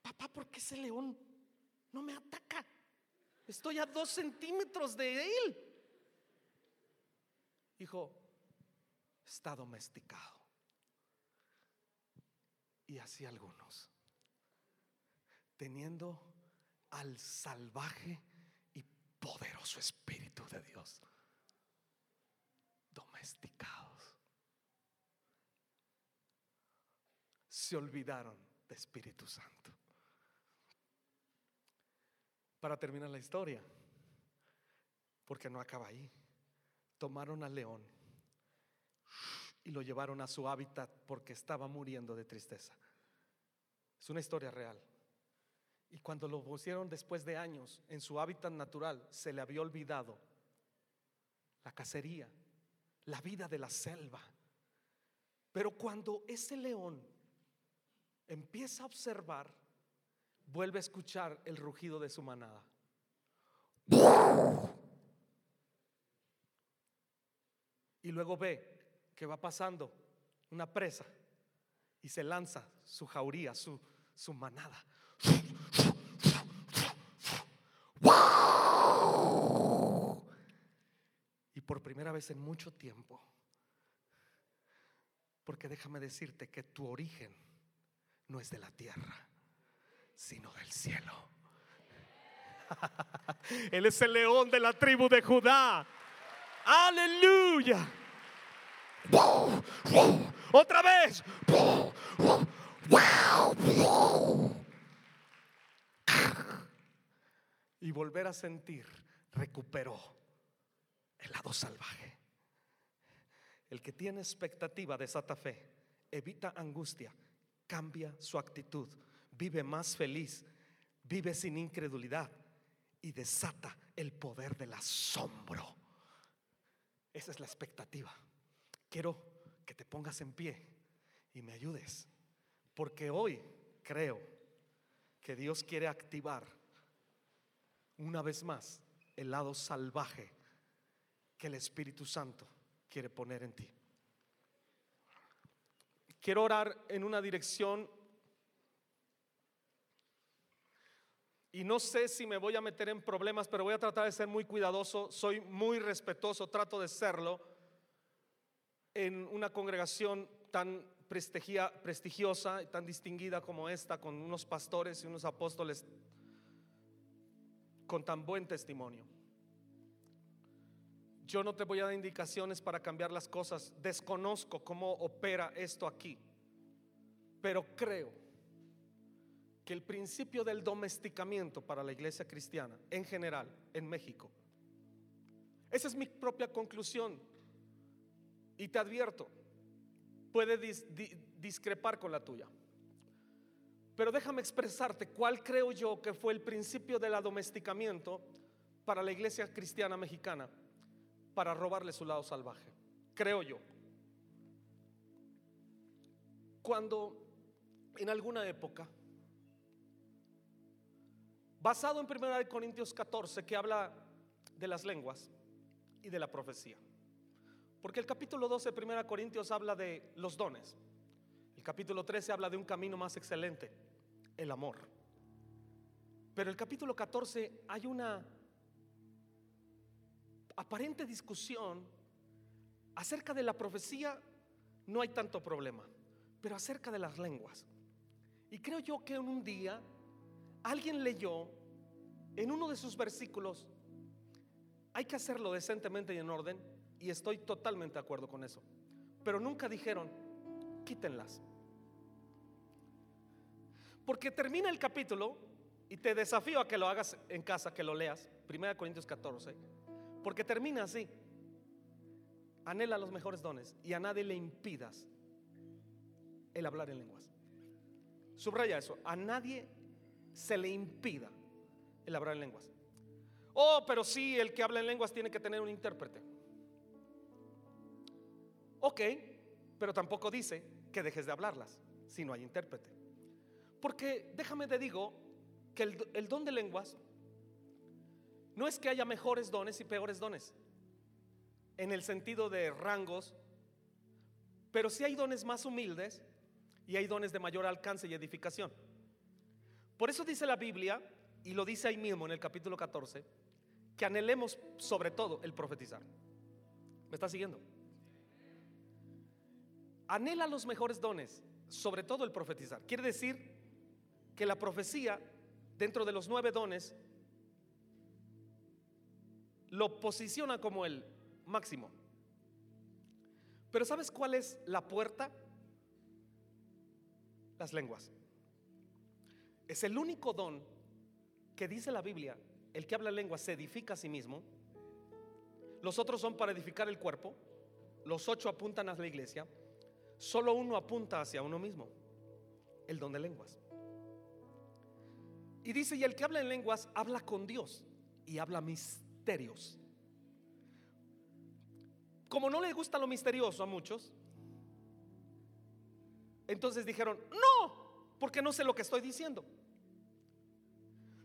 papá, ¿por qué ese león no me ataca? Estoy a dos centímetros de él. Hijo, está domesticado. Y así algunos, teniendo al salvaje y poderoso Espíritu de Dios, domesticados, se olvidaron de Espíritu Santo. Para terminar la historia, porque no acaba ahí, tomaron al león y lo llevaron a su hábitat porque estaba muriendo de tristeza. Es una historia real. Y cuando lo pusieron después de años en su hábitat natural, se le había olvidado la cacería, la vida de la selva. Pero cuando ese león empieza a observar, vuelve a escuchar el rugido de su manada. Y luego ve que va pasando una presa y se lanza su jauría, su, su manada. Y por primera vez en mucho tiempo, porque déjame decirte que tu origen no es de la tierra, sino del cielo. Él es el león de la tribu de Judá. Aleluya. Otra vez. Y volver a sentir, recuperó el lado salvaje. El que tiene expectativa desata fe, evita angustia, cambia su actitud, vive más feliz, vive sin incredulidad y desata el poder del asombro. Esa es la expectativa. Quiero que te pongas en pie y me ayudes, porque hoy creo que Dios quiere activar una vez más el lado salvaje que el Espíritu Santo quiere poner en ti. Quiero orar en una dirección y no sé si me voy a meter en problemas, pero voy a tratar de ser muy cuidadoso, soy muy respetuoso, trato de serlo en una congregación tan prestigiosa y tan distinguida como esta, con unos pastores y unos apóstoles con tan buen testimonio. Yo no te voy a dar indicaciones para cambiar las cosas. Desconozco cómo opera esto aquí. Pero creo que el principio del domesticamiento para la iglesia cristiana en general en México, esa es mi propia conclusión. Y te advierto, puede discrepar con la tuya. Pero déjame expresarte cuál creo yo que fue el principio del domesticamiento para la iglesia cristiana mexicana para robarle su lado salvaje. Creo yo. Cuando en alguna época, basado en 1 Corintios 14, que habla de las lenguas y de la profecía. Porque el capítulo 12 de 1 Corintios habla de los dones. El capítulo 13 habla de un camino más excelente, el amor. Pero el capítulo 14 hay una aparente discusión acerca de la profecía no hay tanto problema, pero acerca de las lenguas. Y creo yo que en un día alguien leyó en uno de sus versículos, hay que hacerlo decentemente y en orden, y estoy totalmente de acuerdo con eso. Pero nunca dijeron, quítenlas. Porque termina el capítulo y te desafío a que lo hagas en casa, que lo leas, 1 Corintios 14 porque termina así. Anhela los mejores dones y a nadie le impidas el hablar en lenguas. Subraya eso. A nadie se le impida el hablar en lenguas. Oh, pero sí, el que habla en lenguas tiene que tener un intérprete. Ok, pero tampoco dice que dejes de hablarlas si no hay intérprete. Porque déjame te digo que el, don de lenguas no es que haya mejores dones y peores dones, en el sentido de rangos, pero sí hay dones más humildes y hay dones de mayor alcance y edificación. Por eso dice la Biblia, y lo dice ahí mismo en el capítulo 14, que anhelemos sobre todo el profetizar. ¿Me está siguiendo? Anhela los mejores dones, sobre todo el profetizar. Quiere decir que la profecía, dentro de los nueve dones, lo posiciona como el máximo. Pero ¿sabes cuál es la puerta? Las lenguas. Es el único don que dice la Biblia, el que habla lengua se edifica a sí mismo. Los otros son para edificar el cuerpo. Los ocho apuntan a la iglesia. Solo uno apunta hacia uno mismo, el don de lenguas. Y dice, y el que habla en lenguas habla con Dios y habla misterios. Como no le gusta lo misterioso a muchos, entonces dijeron, no, porque no sé lo que estoy diciendo.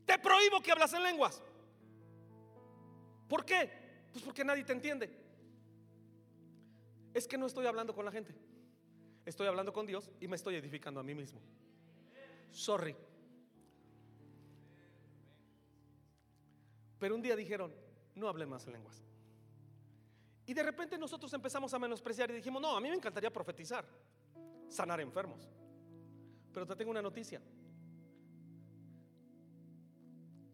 Te prohíbo que hablas en lenguas. ¿Por qué? Pues porque nadie te entiende. Es que no estoy hablando con la gente. Estoy hablando con Dios y me estoy edificando a mí mismo. Sorry. Pero un día dijeron, no hablen más en lenguas. Y de repente nosotros empezamos a menospreciar y dijimos, no, a mí me encantaría profetizar, sanar enfermos. Pero te tengo una noticia.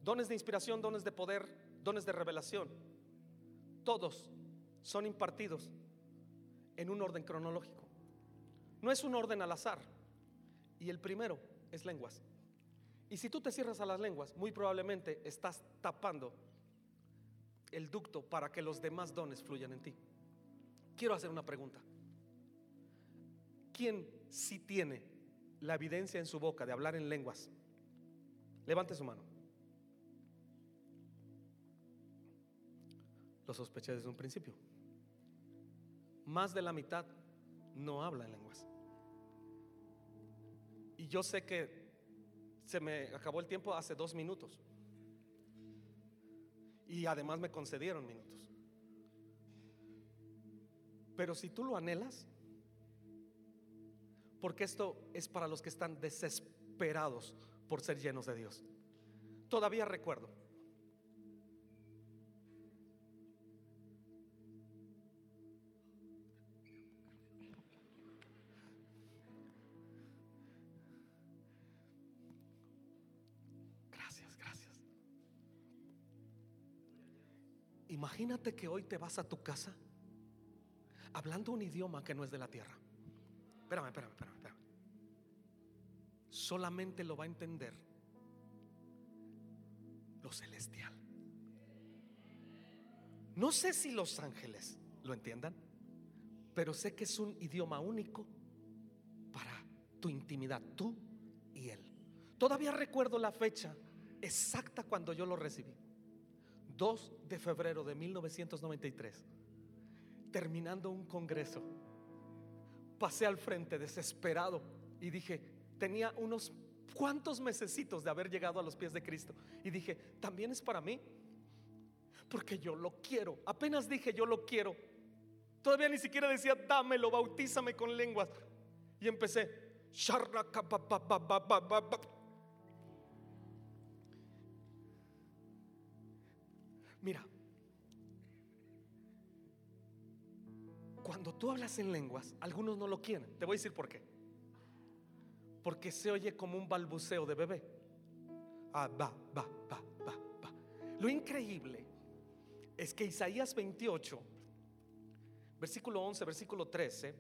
Dones de inspiración, dones de poder, dones de revelación, todos son impartidos en un orden cronológico. No es un orden al azar. Y el primero es lenguas. Y si tú te cierras a las lenguas, muy probablemente estás tapando el ducto para que los demás dones fluyan en ti. Quiero hacer una pregunta. ¿Quién sí tiene la evidencia en su boca de hablar en lenguas? Levante su mano. Lo sospeché desde un principio. Más de la mitad no habla en lenguas. Y yo sé que se me acabó el tiempo hace dos minutos. Y además me concedieron minutos. Pero si tú lo anhelas, porque esto es para los que están desesperados por ser llenos de Dios. Todavía recuerdo. Imagínate que hoy te vas a tu casa hablando un idioma que no es de la tierra. Espérame, espérame, espérame, espérame. Solamente lo va a entender lo celestial. No sé si los ángeles lo entiendan, pero sé que es un idioma único para tu intimidad, tú y él. Todavía recuerdo la fecha exacta cuando yo lo recibí. 2 de febrero de 1993, terminando un congreso, pasé al frente desesperado y dije, tenía unos cuantos mesecitos de haber llegado a los pies de Cristo. Y dije, también es para mí, porque yo lo quiero. Apenas dije, yo lo quiero. Todavía ni siquiera decía, dámelo, bautízame con lenguas. Y empecé, Mira, cuando tú hablas en lenguas, algunos no lo quieren. Te voy a decir por qué. Porque se oye como un balbuceo de bebé. Ah, va, va, va, va, va. Lo increíble es que Isaías 28, versículo 11, versículo 13,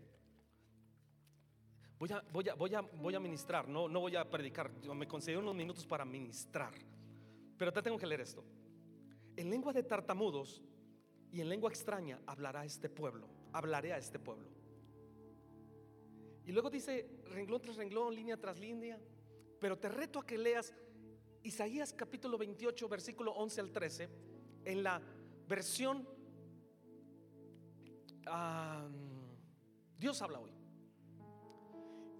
voy a, voy a, voy a, voy a ministrar, no, no voy a predicar, me concedí unos minutos para ministrar, pero te tengo que leer esto. En lengua de tartamudos y en lengua extraña hablará este pueblo, hablaré a este pueblo. Y luego dice renglón tras renglón, línea tras línea, pero te reto a que leas Isaías capítulo 28, versículo 11 al 13, en la versión Dios habla hoy.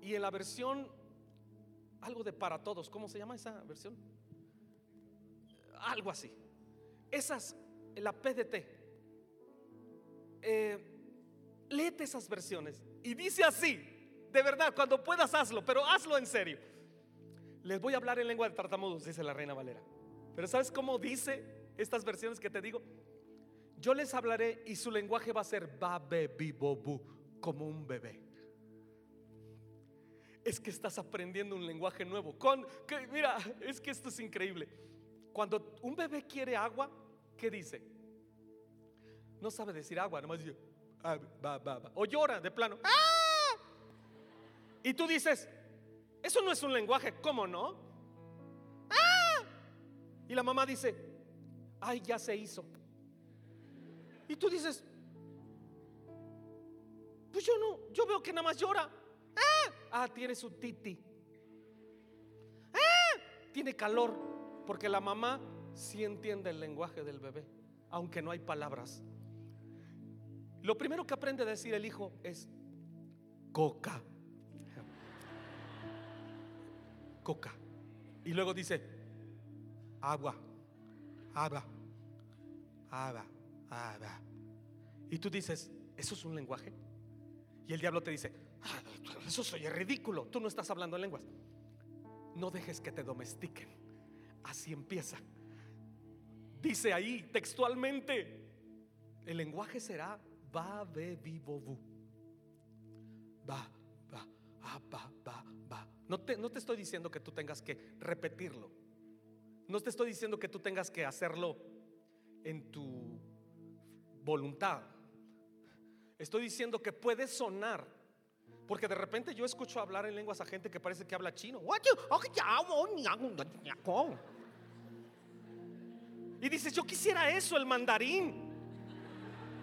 Y en la versión algo de para todos, ¿cómo se llama esa versión? Algo así. Esas, la PDT. Eh, léete esas versiones y dice así, de verdad, cuando puedas hazlo, pero hazlo en serio. Les voy a hablar en lengua de tartamudos, dice la reina Valera. Pero ¿sabes cómo dice estas versiones que te digo? Yo les hablaré y su lenguaje va a ser babe bibobu, como un bebé. Es que estás aprendiendo un lenguaje nuevo. Con, que, mira, es que esto es increíble. Cuando un bebé quiere agua, ¿qué dice? No sabe decir agua, nomás dice, ah, o llora de plano. Y tú dices, eso no es un lenguaje, ¿cómo no? ¡Ah! Y la mamá dice, ay, ya se hizo. Y tú dices, pues yo no, yo veo que nada más llora. Ah tiene su titi. Ah, tiene calor. Porque la mamá sí entiende el lenguaje del bebé, aunque no hay palabras. Lo primero que aprende a decir el hijo es coca. Coca. Y luego dice agua, agua, agua, agua. Y tú dices, ¿eso es un lenguaje? Y el diablo te dice, "Ah, eso soy ridículo, tú no estás hablando en lenguas. No dejes que te domestiquen. Así empieza. Dice ahí textualmente, el lenguaje será va, ve, vivo, vu. Va, va, ah, va, va, va. No te, no te estoy diciendo que tú tengas que repetirlo. No te estoy diciendo que tú tengas que hacerlo en tu voluntad. Estoy diciendo que puede sonar. Porque de repente yo escucho hablar en lenguas a gente que parece que habla chino. Y dices, yo quisiera eso, el mandarín.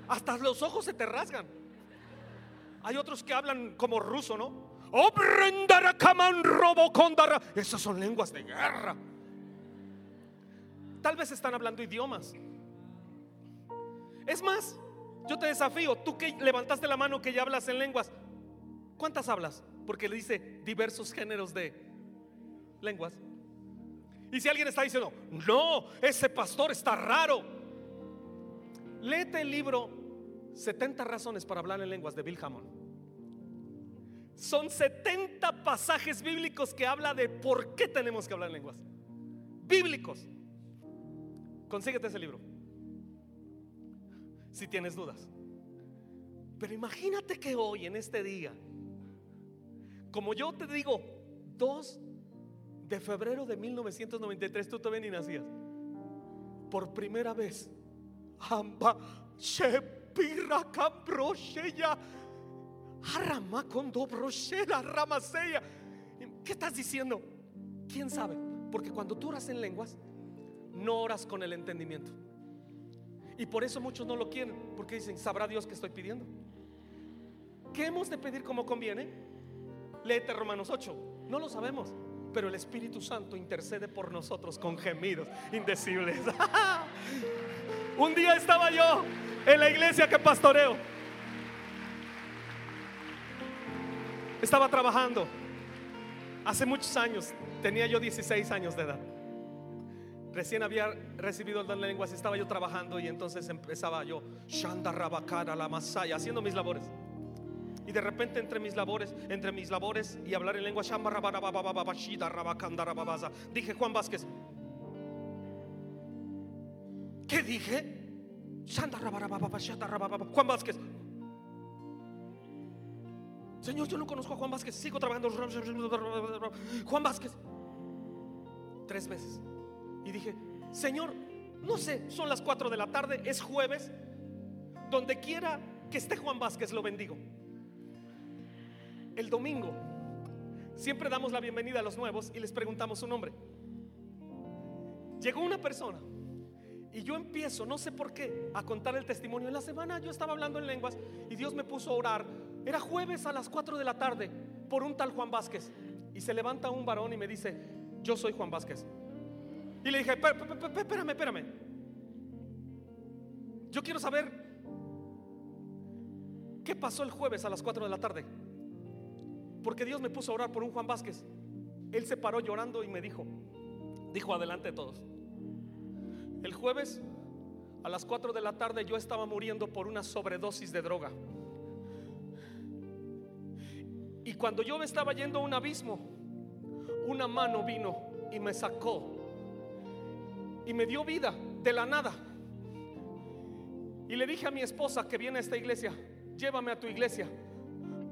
Hasta los ojos se te rasgan. Hay otros que hablan como ruso, ¿no? Esas son lenguas de guerra. Tal vez están hablando idiomas. Es más, yo te desafío, tú que levantaste la mano que ya hablas en lenguas, ¿cuántas hablas? Porque le dice diversos géneros de lenguas. Y si alguien está diciendo, no, ese pastor está raro, léete el libro 70 razones para hablar en lenguas de Bill Hammond. Son 70 pasajes bíblicos que habla de por qué tenemos que hablar en lenguas. Bíblicos. Consíguete ese libro. Si tienes dudas. Pero imagínate que hoy, en este día, como yo te digo, 2 de febrero de 1993, tú todavía ni nacías. Por primera vez, Amba Shepira Cambrosheya Arama Ramaseya. ¿Qué estás diciendo? ¿Quién sabe? Porque cuando tú oras en lenguas, no oras con el entendimiento. Y por eso muchos no lo quieren, porque dicen, ¿sabrá Dios que estoy pidiendo? ¿Qué hemos de pedir como conviene? Léete Romanos 8, no lo sabemos, pero el Espíritu Santo intercede por nosotros con gemidos indecibles. Un día estaba yo en la iglesia que pastoreo. Estaba trabajando. Hace muchos años, tenía yo 16 años de edad. Recién había recibido el don de lenguas, estaba yo trabajando y entonces empezaba yo, Shanda Rabakara la Masaya, haciendo mis labores. Y de repente entre mis labores, entre mis labores y hablar en lengua, dije Juan Vázquez. ¿Qué dije? Juan Vázquez. Señor, yo no conozco a Juan Vázquez, sigo trabajando. Juan Vázquez. Tres veces. Y dije, Señor, no sé, son las 4 de la tarde, es jueves. Donde quiera que esté Juan Vázquez, lo bendigo. El domingo siempre damos la bienvenida a los nuevos y les preguntamos su nombre. Llegó una persona y yo empiezo, no sé por qué, a contar el testimonio. En la semana yo estaba hablando en lenguas y Dios me puso a orar. Era jueves a las 4 de la tarde por un tal Juan Vázquez. Y se levanta un varón y me dice, yo soy Juan Vázquez. Y le dije, espérame, espérame. Yo quiero saber qué pasó el jueves a las 4 de la tarde. Porque Dios me puso a orar por un Juan Vázquez. Él se paró llorando y me dijo, dijo adelante de todos. El jueves a las 4 de la tarde yo estaba muriendo por una sobredosis de droga. Y cuando yo me estaba yendo a un abismo, una mano vino y me sacó y me dio vida de la nada. Y le dije a mi esposa que viene a esta iglesia, llévame a tu iglesia,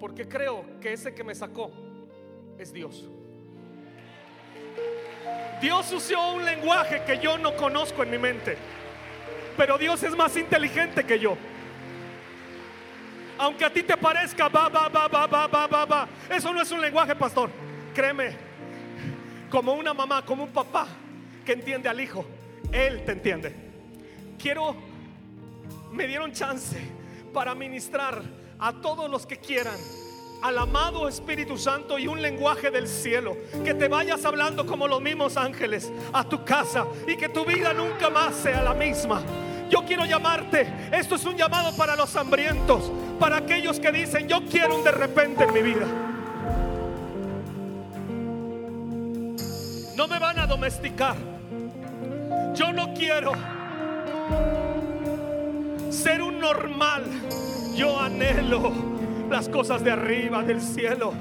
porque creo que ese que me sacó es Dios. Dios usó un lenguaje que yo no conozco en mi mente, pero Dios es más inteligente que yo. Aunque a ti te parezca, va, va, va, va, va, va, va, va. Eso no es un lenguaje, pastor. Créeme, como una mamá, como un papá que entiende al hijo, él te entiende. Quiero, me dieron chance para ministrar a todos los que quieran al amado Espíritu Santo y un lenguaje del cielo. Que te vayas hablando como los mismos ángeles a tu casa y que tu vida nunca más sea la misma. Yo quiero llamarte. Esto es un llamado para los hambrientos, para aquellos que dicen, yo quiero un de repente en mi vida. No me van a domesticar. Yo no quiero ser un normal. Yo anhelo las cosas de arriba, del cielo.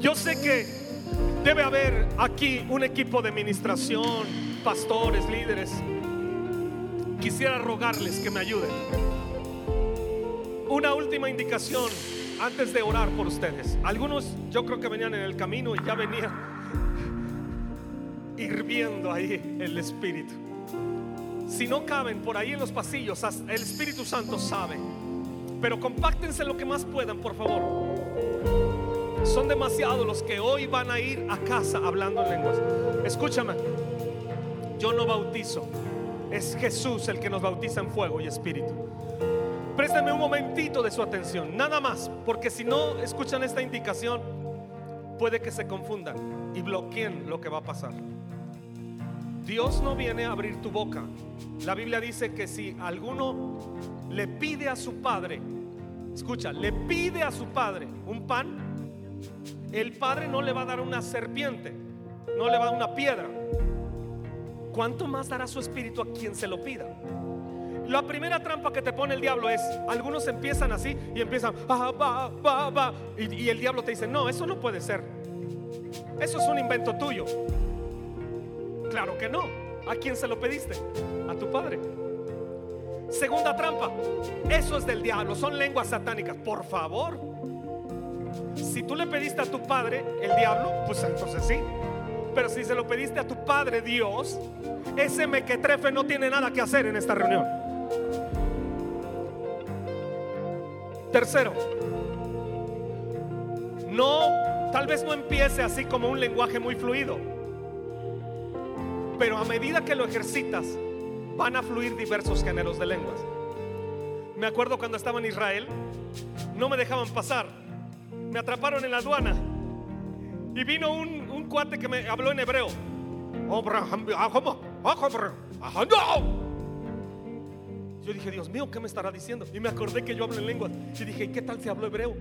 Yo sé que debe haber aquí un equipo de administración, pastores, líderes. Quisiera rogarles que me ayuden. Una última indicación antes de orar por ustedes. Algunos yo creo que venían en el camino y ya venía hirviendo ahí el Espíritu. Si no caben por ahí en los pasillos, el Espíritu Santo sabe. Pero compáctense lo que más puedan, por favor. Son demasiados los que hoy van a ir a casa hablando en lenguas. Escúchame, yo no bautizo. Es Jesús el que nos bautiza en fuego y espíritu. Préstame un momentito de su atención, nada más, porque si no escuchan esta indicación, puede que se confundan y bloqueen lo que va a pasar. Dios no viene a abrir tu boca. La Biblia dice que si alguno le pide a su padre, escucha, le pide a su padre un pan, el padre no le va a dar una serpiente, no le va a dar una piedra. ¿Cuánto más dará su espíritu a quien se lo pida? La primera trampa que te pone el diablo es, algunos empiezan así y empiezan, ah, y, y el diablo te dice, no, eso no puede ser. Eso es un invento tuyo. Claro que no. ¿A quién se lo pediste? A tu padre. Segunda trampa. Eso es del diablo. Son lenguas satánicas. Por favor. Si tú le pediste a tu padre el diablo, pues entonces sí. Pero si se lo pediste a tu padre Dios, ese mequetrefe no tiene nada que hacer en esta reunión. Tercero, no, tal vez no empiece así como un lenguaje muy fluido. Pero a medida que lo ejercitas, van a fluir diversos géneros de lenguas. Me acuerdo cuando estaba en Israel, no me dejaban pasar. Me atraparon en la aduana. Y vino un, un cuate que me habló en hebreo. Yo dije, Dios mío, ¿qué me estará diciendo? Y me acordé que yo hablo en lenguas. Y dije, ¿qué tal si hablo hebreo?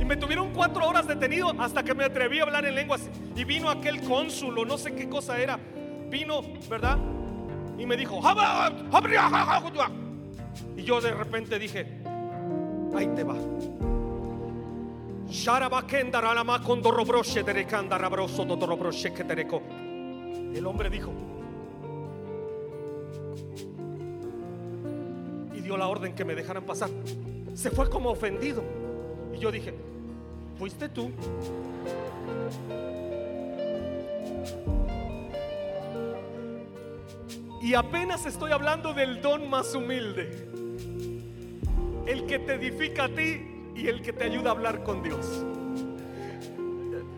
Y me tuvieron cuatro horas detenido hasta que me atreví a hablar en lenguas. Y vino aquel cónsul o no sé qué cosa era vino, ¿verdad? Y me dijo, y yo de repente dije, ahí te va. El hombre dijo, y dio la orden que me dejaran pasar. Se fue como ofendido. Y yo dije, ¿fuiste tú? Y apenas estoy hablando del don más humilde. El que te edifica a ti y el que te ayuda a hablar con Dios.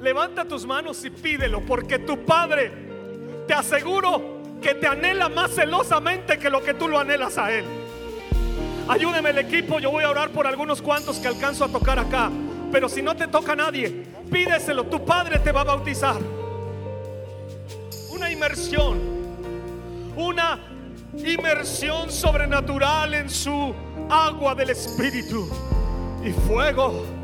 Levanta tus manos y pídelo, porque tu Padre, te aseguro que te anhela más celosamente que lo que tú lo anhelas a Él. Ayúdeme el equipo, yo voy a orar por algunos cuantos que alcanzo a tocar acá. Pero si no te toca nadie, pídeselo, tu Padre te va a bautizar. Una inmersión una inmersión sobrenatural en su agua del Espíritu. Y fuego